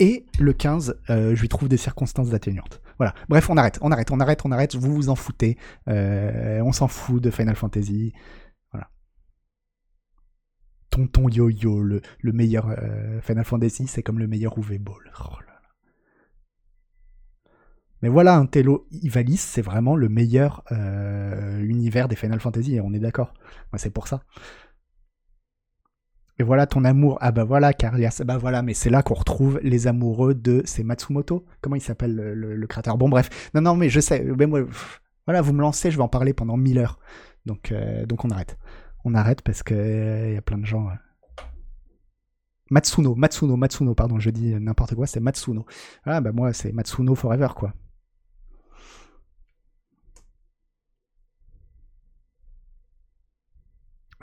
Et le 15, euh, je lui trouve des circonstances atténuantes. Voilà. Bref, on arrête, on arrête, on arrête, on arrête. Vous vous en foutez. Euh, on s'en fout de Final Fantasy. Voilà. Tonton Yo-Yo, le, le meilleur Final Fantasy, c'est comme le meilleur UV Ball. Oh Mais voilà, un Ivalice, c'est vraiment le meilleur univers des Final Fantasy, on est d'accord. C'est pour ça. Et voilà ton amour. Ah bah voilà, Carlias. Bah voilà, mais c'est là qu'on retrouve les amoureux de. C'est Matsumoto Comment il s'appelle le, créateur? Bon, bref. Non, non, mais je sais. Mais moi, voilà, vous me lancez, je vais en parler pendant mille heures. Donc, euh, donc on arrête. On arrête parce qu'il il y a plein de gens. Euh. Matsuno, Matsuno, Matsuno, pardon, je dis n'importe quoi, c'est Matsuno. Ah bah moi, c'est Matsuno Forever, quoi.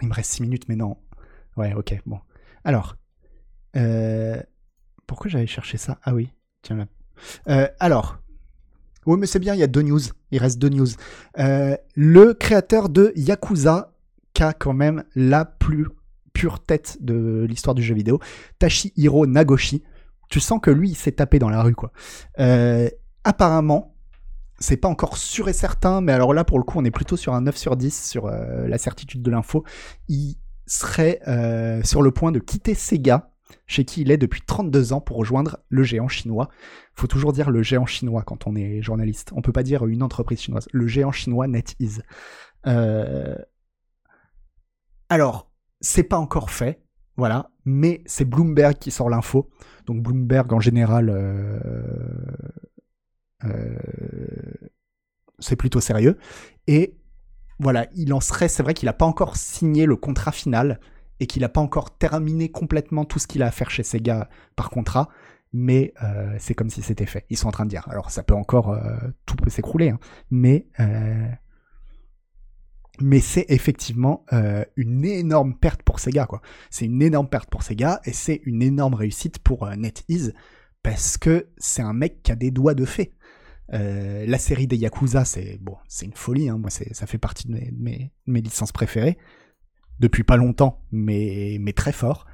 Il me reste 6 minutes, mais non. Ouais, ok, bon. Alors, euh, pourquoi j'avais cherché ça? Ah oui, tiens là. Euh, alors, oui, mais c'est bien, il y a deux news. Il reste deux news. Euh, le créateur de Yakuza, qui a quand même la plus pure tête de l'histoire du jeu vidéo, Tashihiro Nagoshi. Tu sens que lui, il s'est tapé dans la rue, quoi. apparemment, c'est pas encore sûr et certain, mais alors là, pour le coup, on est plutôt sur un 9 sur 10 sur la certitude de l'info. Serait euh, sur le point de quitter Sega, chez qui il est depuis 32 ans, pour rejoindre le géant chinois. faut toujours dire le géant chinois quand on est journaliste. On peut pas dire une entreprise chinoise. Le géant chinois NetEase. Euh... Alors, c'est pas encore fait, voilà, mais c'est Bloomberg qui sort l'info. Donc Bloomberg en général, c'est plutôt sérieux. Et voilà, il en serait, c'est vrai qu'il n'a pas encore signé le contrat final et qu'il n'a pas encore terminé complètement tout ce qu'il a à faire chez Sega par contrat, mais euh, c'est comme si c'était fait. Ils sont en train de dire. Alors ça peut encore, euh, tout peut s'écrouler, hein, mais euh, mais c'est effectivement une énorme perte pour Sega, quoi. C'est une énorme perte pour Sega et c'est une énorme réussite pour NetEase parce que c'est un mec qui a des doigts de fée. La série des Yakuza, c'est bon, c'est une folie. Hein. Moi, ça fait partie de mes, licences préférées depuis pas longtemps, mais, mais très fort.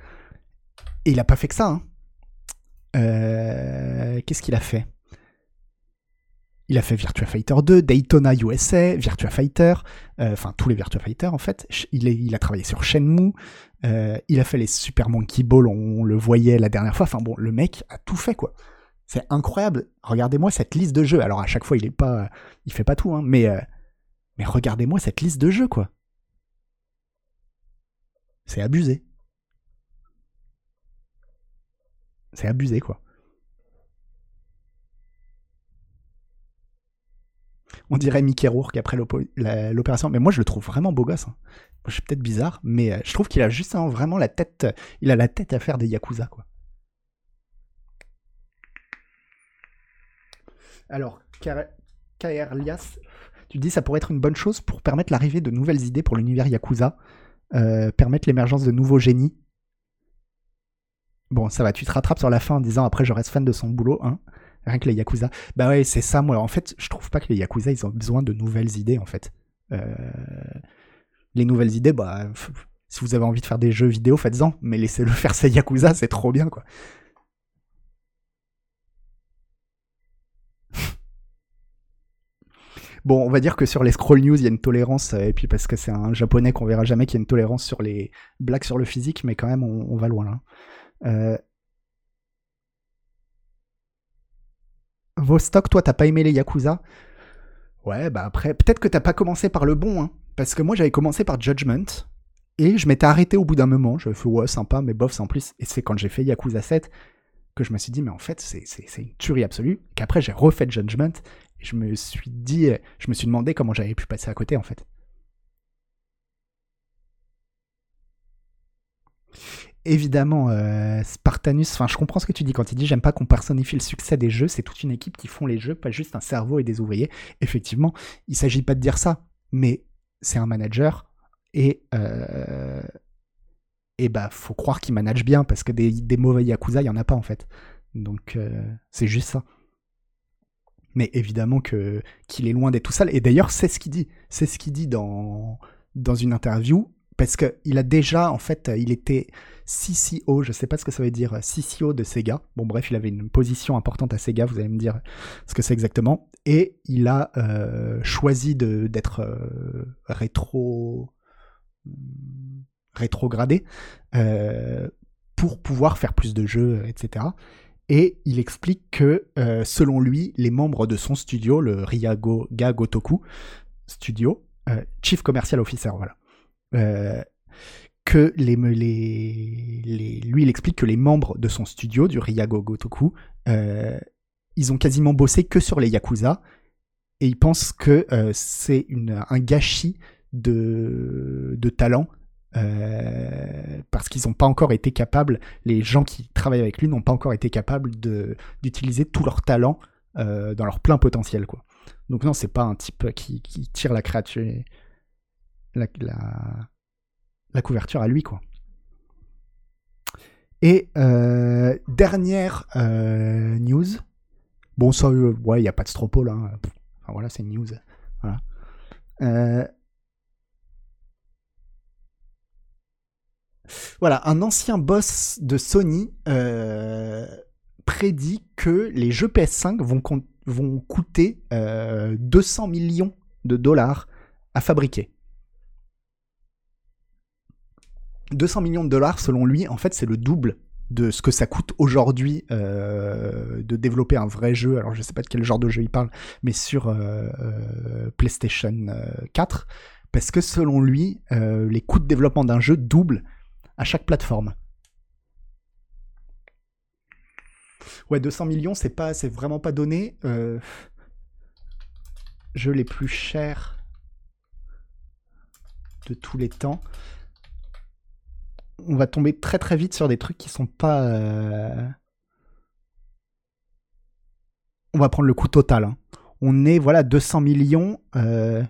Et il a pas fait que ça. Hein. Euh, qu'est-ce qu'il a fait? Il a fait Virtua Fighter 2, Daytona USA, Virtua Fighter, euh, enfin tous les Virtua Fighter en fait. Il, a travaillé sur Shenmue, euh, il a fait les Super Monkey Ball, on, le voyait la dernière fois. Enfin bon, le mec a tout fait quoi. C'est incroyable. Regardez-moi cette liste de jeux. Alors à chaque fois, il est pas, il fait pas tout, hein, mais mais regardez-moi cette liste de jeux quoi. C'est abusé. C'est abusé, quoi. On dirait Mickey Rourke après l'opération, mais moi je le trouve vraiment beau gosse. Hein. Je suis peut-être bizarre, mais euh, je trouve qu'il a juste vraiment la tête, il a la tête à faire des yakuza, quoi. Alors, Kaerlias, tu dis ça pourrait être une bonne chose pour permettre l'arrivée de nouvelles idées pour l'univers yakuza. Euh, permettre l'émergence de nouveaux génies. Bon, ça va, tu te rattrapes sur la fin en disant après je reste fan de son boulot, hein. Rien que les Yakuza. Bah ouais, c'est ça, moi. En fait, je trouve pas que les Yakuza, ils ont besoin de nouvelles idées, en fait. Euh, les nouvelles idées, bah, si vous avez envie de faire des jeux vidéo, faites-en. Mais laissez-le [laughs] faire ces Yakuza, c'est trop bien, quoi. Bon, on va dire que sur les scroll news, il y a une tolérance, euh, et puis parce que c'est un japonais qu'on verra jamais, qu'il y a une tolérance sur les blagues sur le physique, mais quand même, on, va loin là. Euh... Vostok, toi, t'as pas aimé les Yakuza? Ouais, bah après, peut-être que t'as pas commencé par le bon, hein, parce que moi j'avais commencé par Judgment, et je m'étais arrêté au bout d'un moment, je fait ouais, sympa, mais bof, sans plus, et c'est quand j'ai fait Yakuza 7 que je me suis dit, mais en fait, c'est une tuerie absolue, qu'après j'ai refait Judgment, je me suis dit, je me suis demandé comment j'avais pu passer à côté en fait. Évidemment, euh, Spartanus, enfin je comprends ce que tu dis quand il dit j'aime pas qu'on personnifie le succès des jeux, c'est toute une équipe qui font les jeux, pas juste un cerveau et des ouvriers. Effectivement, il s'agit pas de dire ça, mais c'est un manager et euh, et bah faut croire qu'il manage bien parce que des, mauvais yakuza il y en a pas en fait. Donc euh, c'est juste ça mais évidemment que qu'il est loin d'être tout sale. Et d'ailleurs, c'est ce qu'il dit. C'est ce qu'il dit dans dans une interview parce qu'il a déjà, en fait, il était CCO, je sais pas ce que ça veut dire, CCO de Sega. Bon, bref, il avait une position importante à Sega, vous allez me dire ce que c'est exactement. Et il a euh, choisi d'être euh, rétro rétrogradé euh, pour pouvoir faire plus de jeux, etc et il explique que, euh, selon lui, les membres de son studio, le Ryago Ga Gotoku Studio, euh, Chief Commercial Officer, voilà, euh, que les, lui, il explique que les membres de son studio, du Ryago Gotoku, ils ont quasiment bossé que sur les Yakuza, et il pense que c'est un gâchis de talent euh, parce qu'ils n'ont pas encore été capables, les gens qui travaillent avec lui n'ont pas encore été capables d'utiliser tout leur talent euh, dans leur plein potentiel. Quoi. Donc non, c'est pas un type qui, tire la créature, la, couverture à lui. quoi. Et euh, dernière news, bon ça, ouais, il n'y a pas de stropo là, hein. voilà, c'est une news. Voilà. Voilà, un ancien boss de Sony euh, prédit que les jeux PS5 vont, coûter 200 euh, millions de dollars à fabriquer. 200 millions de dollars, selon lui, en fait, c'est le double de ce que ça coûte aujourd'hui euh, de développer un vrai jeu. Alors, je ne sais pas de quel genre de jeu il parle, mais sur PlayStation 4 parce que selon lui, les coûts de développement d'un jeu doublent à chaque plateforme. Ouais, 200 millions, c'est pas, c'est vraiment pas donné. Euh, les plus chers de tous les temps. On va tomber très très vite sur des trucs qui sont pas. euh, On va prendre le coût total. hein. On est voilà 200 millions. euh,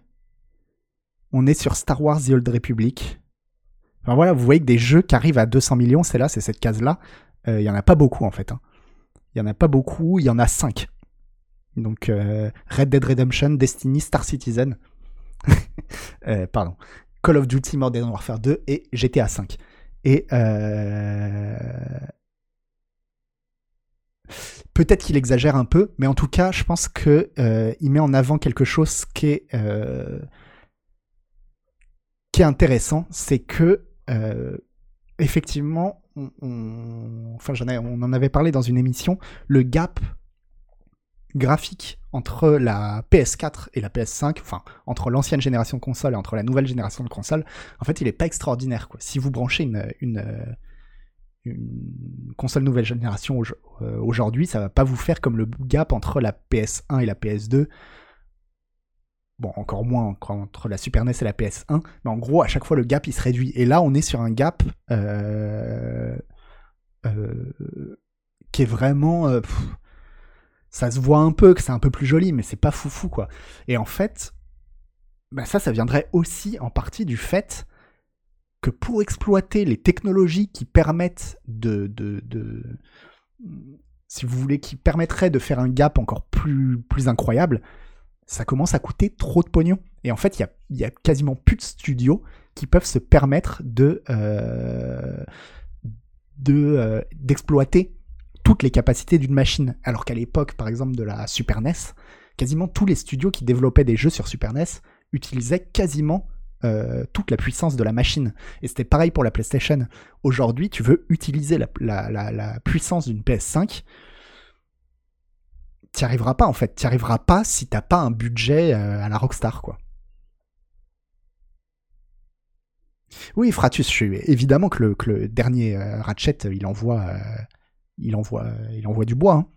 On est sur Star Wars The Old Republic. Voilà, vous voyez que des jeux qui arrivent à 200 millions, c'est là, c'est cette case-là. Euh, Il y en a pas beaucoup en fait. hein. Il y en a pas beaucoup, il y en a 5. Donc euh, Red Dead Redemption, Destiny, Star Citizen, [laughs] Euh, pardon, Call of Duty Modern Warfare 2 et GTA 5. Et euh, peut-être qu'il exagère un peu, mais en tout cas, je pense que euh, il met en avant quelque chose qui euh, qui est intéressant, c'est que euh, effectivement, on, enfin, ai- on en avait parlé dans une émission, le gap graphique entre la PS4 et la PS5, enfin entre l'ancienne génération de consoles et entre la nouvelle génération de consoles, en fait, il est pas extraordinaire. Quoi. Si vous branchez une, console nouvelle génération euh, aujourd'hui, ça va pas vous faire comme le gap entre la PS1 et la PS2. Bon, encore moins entre la Super NES et la PS1, mais en gros, à chaque fois, le gap il se réduit. Et là, on est sur un gap euh, euh, qui est vraiment. euh, ça se voit un peu que c'est un peu plus joli, mais c'est pas foufou quoi. Et en fait, bah ça, ça viendrait aussi en partie du fait que pour exploiter les technologies qui permettent de, de, de si vous voulez, qui permettraient de faire un gap encore plus, plus incroyable, ça commence à coûter trop de pognon. Et en fait, il y a, quasiment plus de studios qui peuvent se permettre de euh, euh, d'exploiter toutes les capacités d'une machine. Alors qu'à l'époque, par exemple, de la Super NES, quasiment tous les studios qui développaient des jeux sur Super NES utilisaient quasiment euh, toute la puissance de la machine. Et c'était pareil pour la PlayStation. Aujourd'hui, tu veux utiliser la- la puissance d'une PS5, t'y arriveras pas en fait. T'y arriveras pas si t'as pas un budget euh, à la Rockstar, quoi. Oui, Fratus, je suis évidemment que le, dernier euh, Ratchet, il envoie, euh, il envoie, il envoie du bois. hein.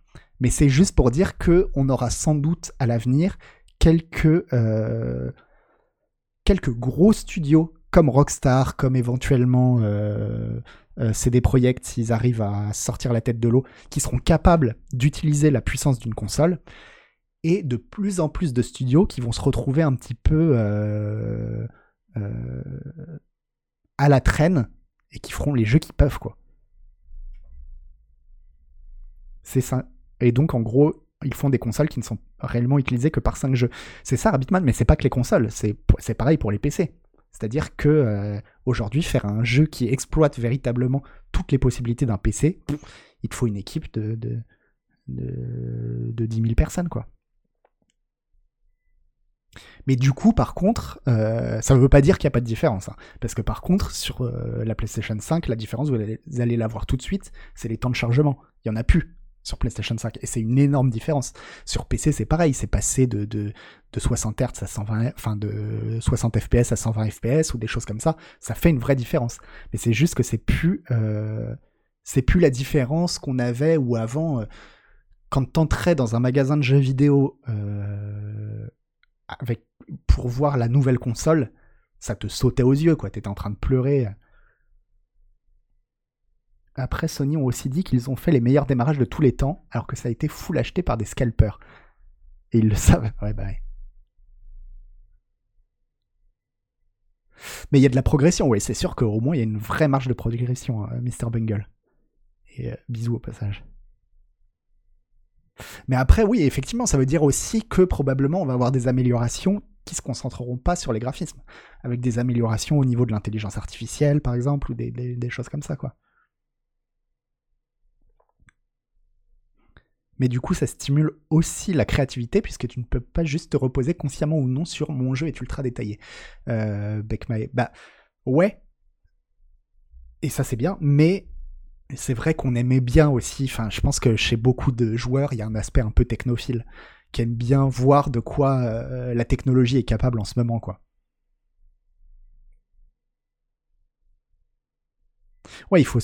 Mais c'est juste pour dire que on aura sans doute à l'avenir quelques quelques gros studios comme Rockstar, comme éventuellement euh, euh, CD Projekt s'ils arrivent à sortir la tête de l'eau, qui seront capables d'utiliser la puissance d'une console, et de plus en plus de studios qui vont se retrouver un petit peu euh, euh, à la traîne et qui feront les jeux qu'ils peuvent quoi. C'est ça. Et donc en gros, ils font des consoles qui ne sont réellement utilisées que par 5 jeux. C'est ça Rabbitman, mais c'est pas que les consoles, c'est c'est pareil pour les PC. C'est-à-dire que aujourd'hui, faire un jeu qui exploite véritablement toutes les possibilités d'un PC, il te faut une équipe de, de, de, de 10 000 personnes. Mais du coup, par contre, euh, ça ne veut pas dire qu'il n'y a pas de différence. hein. parce que par contre, sur euh, la PlayStation 5, la différence, vous allez, vous allez la voir tout de suite, c'est les temps de chargement. Il n'y en a plus sur PlayStation 5. Et c'est une énorme différence. Sur PC, c'est pareil, c'est passé de, de, de 60 Hz à 120, enfin de 60 FPS à 120 FPS ou des choses comme ça. Ça fait une vraie différence. Mais c'est juste que c'est plus, euh, c'est plus la différence qu'on avait ou avant, euh, quand t'entrais dans un magasin de jeux vidéo euh, avec, pour voir la nouvelle console, ça te sautait aux yeux, quoi. T'étais en train de pleurer. Après, Sony ont aussi dit qu'ils ont fait les meilleurs démarrages de tous les temps, alors que ça a été full acheté par des scalpers. Et ils le savent. Bah. Mais il y a de la progression, oui, c'est sûr qu'au moins il y a une vraie marge de progression, euh, Mr. Bungle. Et euh, bisous au passage. Mais après, oui, effectivement, ça veut dire aussi que probablement on va avoir des améliorations qui se concentreront pas sur les graphismes, avec des améliorations au niveau de l'intelligence artificielle, par exemple, ou des choses comme ça, quoi. Mais du coup, ça stimule aussi la créativité, puisque tu ne peux pas juste te reposer consciemment ou non sur mon jeu est ultra détaillé. Euh, bah, ouais. Et ça, c'est bien, mais c'est vrai qu'on aimait bien aussi, enfin, je pense que chez beaucoup de joueurs, il y a un aspect un peu technophile, qui aime bien voir de quoi euh, la technologie est capable en ce moment, quoi. Ouais, il faut,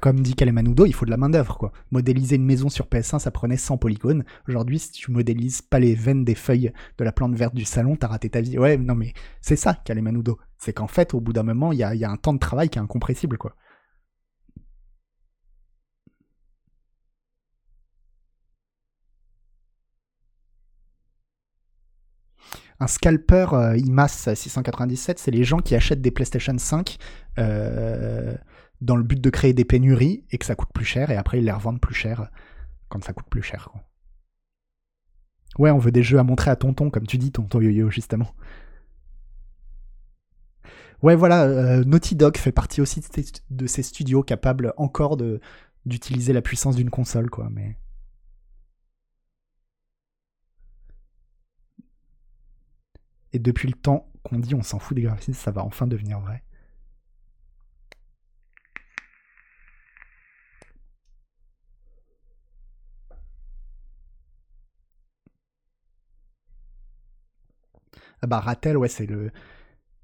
comme dit Kalemanudo, il faut de la main-d'œuvre, quoi. Modéliser une maison sur PS1, ça prenait 100 polygones. Aujourd'hui, si tu modélises pas les veines des feuilles de la plante verte du salon, t'as raté ta vie. Ouais, non, mais c'est ça, Kalemanudo. C'est qu'en fait, au bout d'un moment, il y a, y a un temps de travail qui est incompressible, quoi. un scalper euh, IMAS 697, c'est les gens qui achètent des PlayStation 5 euh, dans le but de créer des pénuries et que ça coûte plus cher et après ils les revendent plus cher quand ça coûte plus cher. Ouais, on veut des jeux à montrer à tonton, comme tu dis, tonton yo-yo, justement. Ouais, voilà, euh, Naughty Dog fait partie aussi de ces studios capables encore de d'utiliser la puissance d'une console, quoi. Mais Et depuis le temps qu'on dit on s'en fout des graphismes, ça va enfin devenir vrai. Ah bah Ratel, ouais, c'est le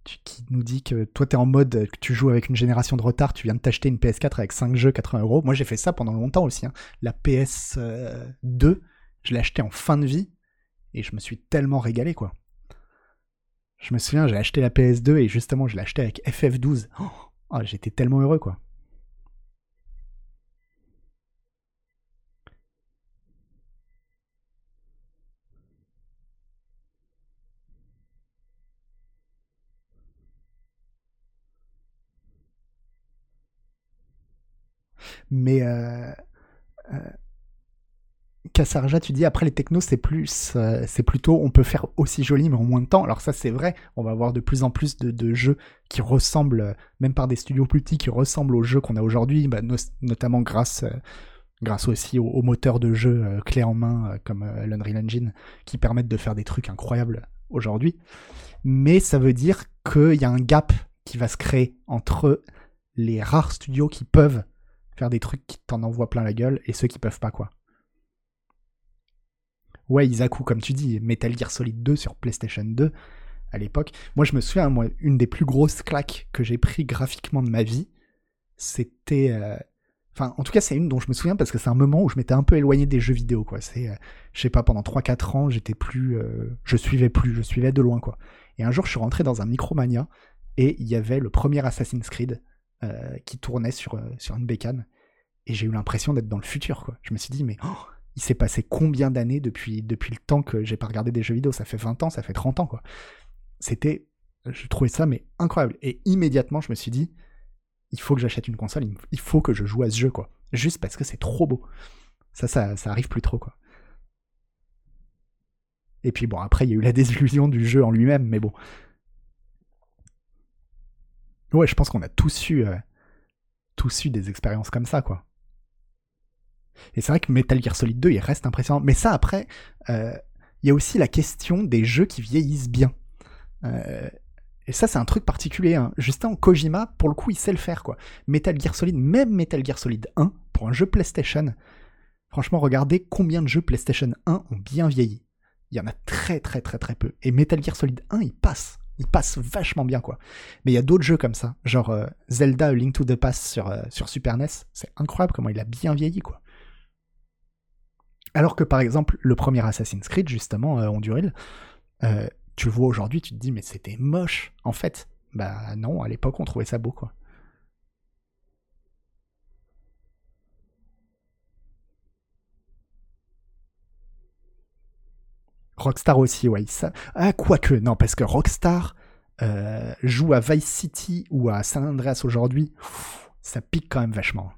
qui nous dit que toi t'es en mode que tu joues avec une génération de retard, tu viens de t'acheter une PS4 avec 5 jeux 80 euros. Moi j'ai fait ça pendant longtemps aussi. Hein. La PS2, je l'ai acheté en fin de vie et je me suis tellement régalé quoi. Je me souviens, j'ai acheté la PS2 et justement, je l'ai acheté avec FF12. Oh, j'étais tellement heureux, quoi. Mais euh, euh, Kassarja, tu dis après les technos, c'est plus, euh, c'est plutôt, on peut faire aussi joli mais en moins de temps. Alors ça, c'est vrai. On va avoir de plus en plus de, jeux qui ressemblent, euh, même par des studios plus petits, qui ressemblent aux jeux qu'on a aujourd'hui, bah, notamment grâce, euh, grâce aussi aux, moteurs de jeux clés en main comme l'Unreal Engine, qui permettent de faire des trucs incroyables aujourd'hui. Mais ça veut dire qu'il y a un gap qui va se créer entre les rares studios qui peuvent faire des trucs qui t'en envoient plein la gueule et ceux qui peuvent pas quoi. Ouais, Isaku, comme tu dis, Metal Gear Solid 2 sur PlayStation 2 à l'époque. Moi, je me souviens, moi, une des plus grosses claques que j'ai pris graphiquement de ma vie, c'était. Euh, enfin, en tout cas, c'est une dont je me souviens parce que c'est un moment où je m'étais un peu éloigné des jeux vidéo, quoi. C'est, euh, je sais pas, pendant 3-4 ans, j'étais plus. Euh, je suivais plus, je suivais de loin, quoi. Et un jour, je suis rentré dans un Micromania et il y avait le premier Assassin's Creed qui tournait sur, sur une bécane. Et j'ai eu l'impression d'être dans le futur, quoi. Je me suis dit, mais. Oh, il s'est passé combien d'années depuis, depuis le temps que j'ai pas regardé des jeux vidéo? Ça fait 20 ans, ça fait 30 ans, quoi. C'était. Je trouvais ça, mais incroyable. Et immédiatement, je me suis dit, il faut que j'achète une console, il faut que je joue à ce jeu, quoi. Juste parce que c'est trop beau. Ça, ça, ça arrive plus trop, quoi. Et puis bon, après, il y a eu la désillusion du jeu en lui-même, mais bon. Ouais, je pense qu'on a tous eu, euh, tous eu des expériences comme ça, quoi. Et c'est vrai que Metal Gear Solid 2, il reste impressionnant. Mais ça, après, euh, il y a aussi la question des jeux qui vieillissent bien. Euh, et ça, c'est un truc particulier. Hein. Justin Kojima, pour le coup, il sait le faire. quoi. Metal Gear Solid, même Metal Gear Solid 1, pour un jeu PlayStation, franchement, regardez combien de jeux PlayStation 1 ont bien vieilli. Il y en a très très très très peu. Et Metal Gear Solid 1, il passe. Il passe vachement bien, quoi. Mais il y a d'autres jeux comme ça, genre euh, Zelda Link to the Past sur, sur Super NES. C'est incroyable comment il a bien vieilli, quoi. Alors que par exemple, le premier Assassin's Creed, justement, euh, Honduril, euh, tu vois aujourd'hui, tu te dis, mais c'était moche. En fait, bah non, à l'époque, on trouvait ça beau, quoi. Rockstar aussi, ouais. Ah, quoique, non, parce que Rockstar euh, joue à Vice City ou à San Andreas aujourd'hui, ça pique quand même vachement.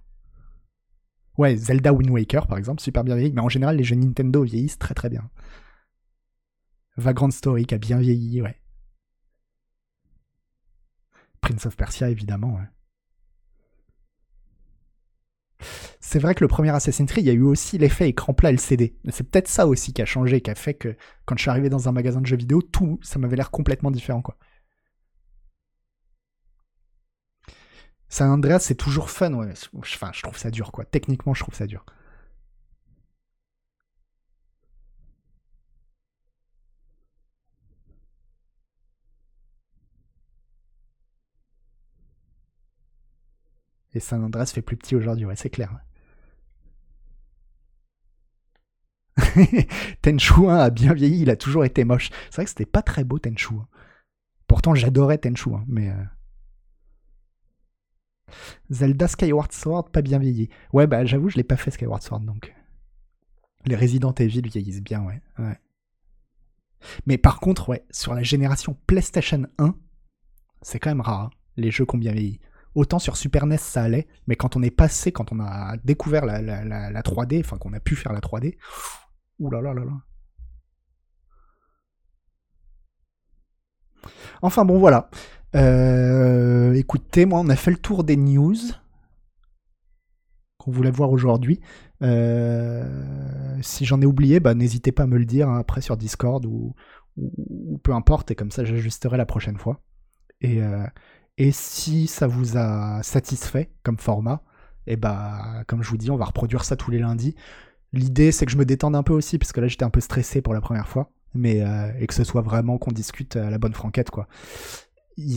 Ouais, Zelda Wind Waker, par exemple, super bien vieilli, mais en général, les jeux Nintendo vieillissent très très bien. Vagrant Story qui a bien vieilli, ouais. Prince of Persia, évidemment, ouais. C'est vrai que le premier Assassin's Creed, il y a eu aussi l'effet écran plat LCD. C'est peut-être ça aussi qui a changé, qui a fait que quand je suis arrivé dans un magasin de jeux vidéo, tout, ça m'avait l'air complètement différent, quoi. San Andreas, c'est toujours fun. Enfin, je trouve ça dur, quoi. Techniquement, je trouve ça dur. Et San Andreas fait plus petit aujourd'hui, ouais, c'est clair. [laughs] Tenchu 1 a bien vieilli, il a toujours été moche. C'est vrai que c'était pas très beau Tenchu. Pourtant, j'adorais Tenchu, mais. Euh, Zelda Skyward Sword, pas bien vieilli. Ouais, bah j'avoue, je l'ai pas fait Skyward Sword, donc. Les Resident Evil vieillissent bien, ouais. ouais. Mais par contre, ouais, sur la génération PlayStation 1, c'est quand même rare, hein, les jeux qui ont bien vieilli. Autant sur Super NES ça allait, mais quand on est passé, quand on a découvert la, la 3D, enfin qu'on a pu faire la 3D, ouh là là là là. Enfin bon voilà. Euh, écoutez, moi on a fait le tour des news qu'on voulait voir aujourd'hui. Euh, si j'en ai oublié, bah, n'hésitez pas à me le dire hein, après sur Discord ou, peu importe, et comme ça j'ajusterai la prochaine fois. Et, euh, et si ça vous a satisfait comme format, et bah comme je vous dis, on va reproduire ça tous les lundis. L'idée c'est que je me détende un peu aussi, parce que là j'étais un peu stressé pour la première fois, mais et que ce soit vraiment qu'on discute à la bonne franquette quoi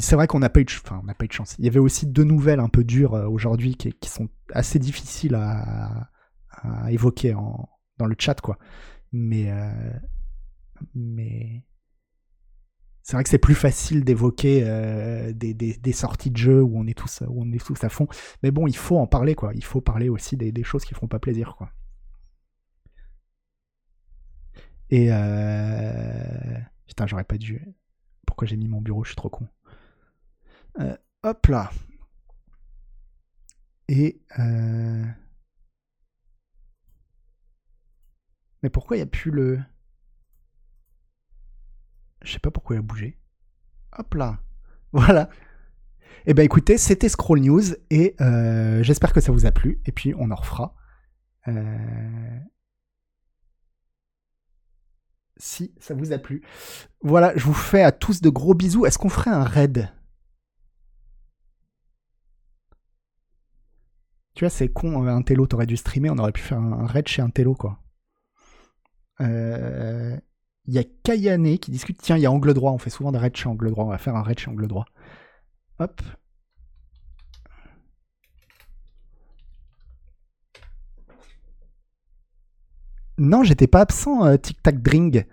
c'est vrai qu'on n'a pas eu de, enfin, on pas eu de chance. Il y avait aussi deux nouvelles un peu dures euh, aujourd'hui qui, sont assez difficiles à, évoquer dans le chat, quoi. Mais, euh, mais c'est vrai que c'est plus facile d'évoquer euh, des, sorties de jeux où on est tous, où on est tous à fond. Mais bon, il faut en parler, quoi. Il faut parler aussi des, choses qui font pas plaisir, quoi. Et putain, j'aurais pas dû. Pourquoi j'ai mis mon bureau? Je suis trop con. Euh, hop là. Et... Euh, mais pourquoi il n'y a plus le... Je sais pas pourquoi il a bougé. Hop là. [laughs] Voilà. Eh ben écoutez, c'était Scroll News et euh, j'espère que ça vous a plu. Et puis on en refera. Si ça vous a plu. Voilà, je vous fais à tous de gros bisous. Est-ce qu'on ferait un raid? Tu vois, c'est con, euh, un télo, t'aurais dû streamer, on aurait pu faire un raid chez un télo, quoi. Il y a Kayane qui discute, tiens, il y a angle droit, on fait souvent des raids chez angle droit, on va faire un raid chez angle droit. Hop. Non, j'étais pas absent, euh, Tic Tac Dring.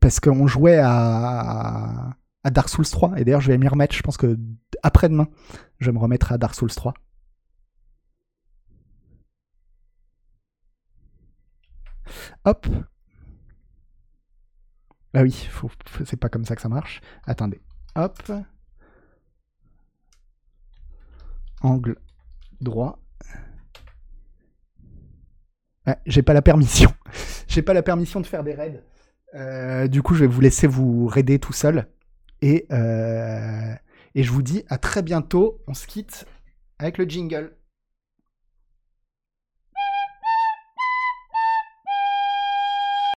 Parce qu'on jouait à, à Dark Souls 3. Et d'ailleurs, je vais m'y remettre, je pense que après-demain, je vais me remettre à Dark Souls 3. Hop. Ah oui, c'est pas comme ça que ça marche. Attendez. Hop. Angle droit. j'ai pas la permission. [laughs] j'ai pas la permission de faire des raids. Euh, du coup, je vais vous laisser vous raider tout seul. Et, euh, et je vous dis à très bientôt. On se quitte avec le jingle.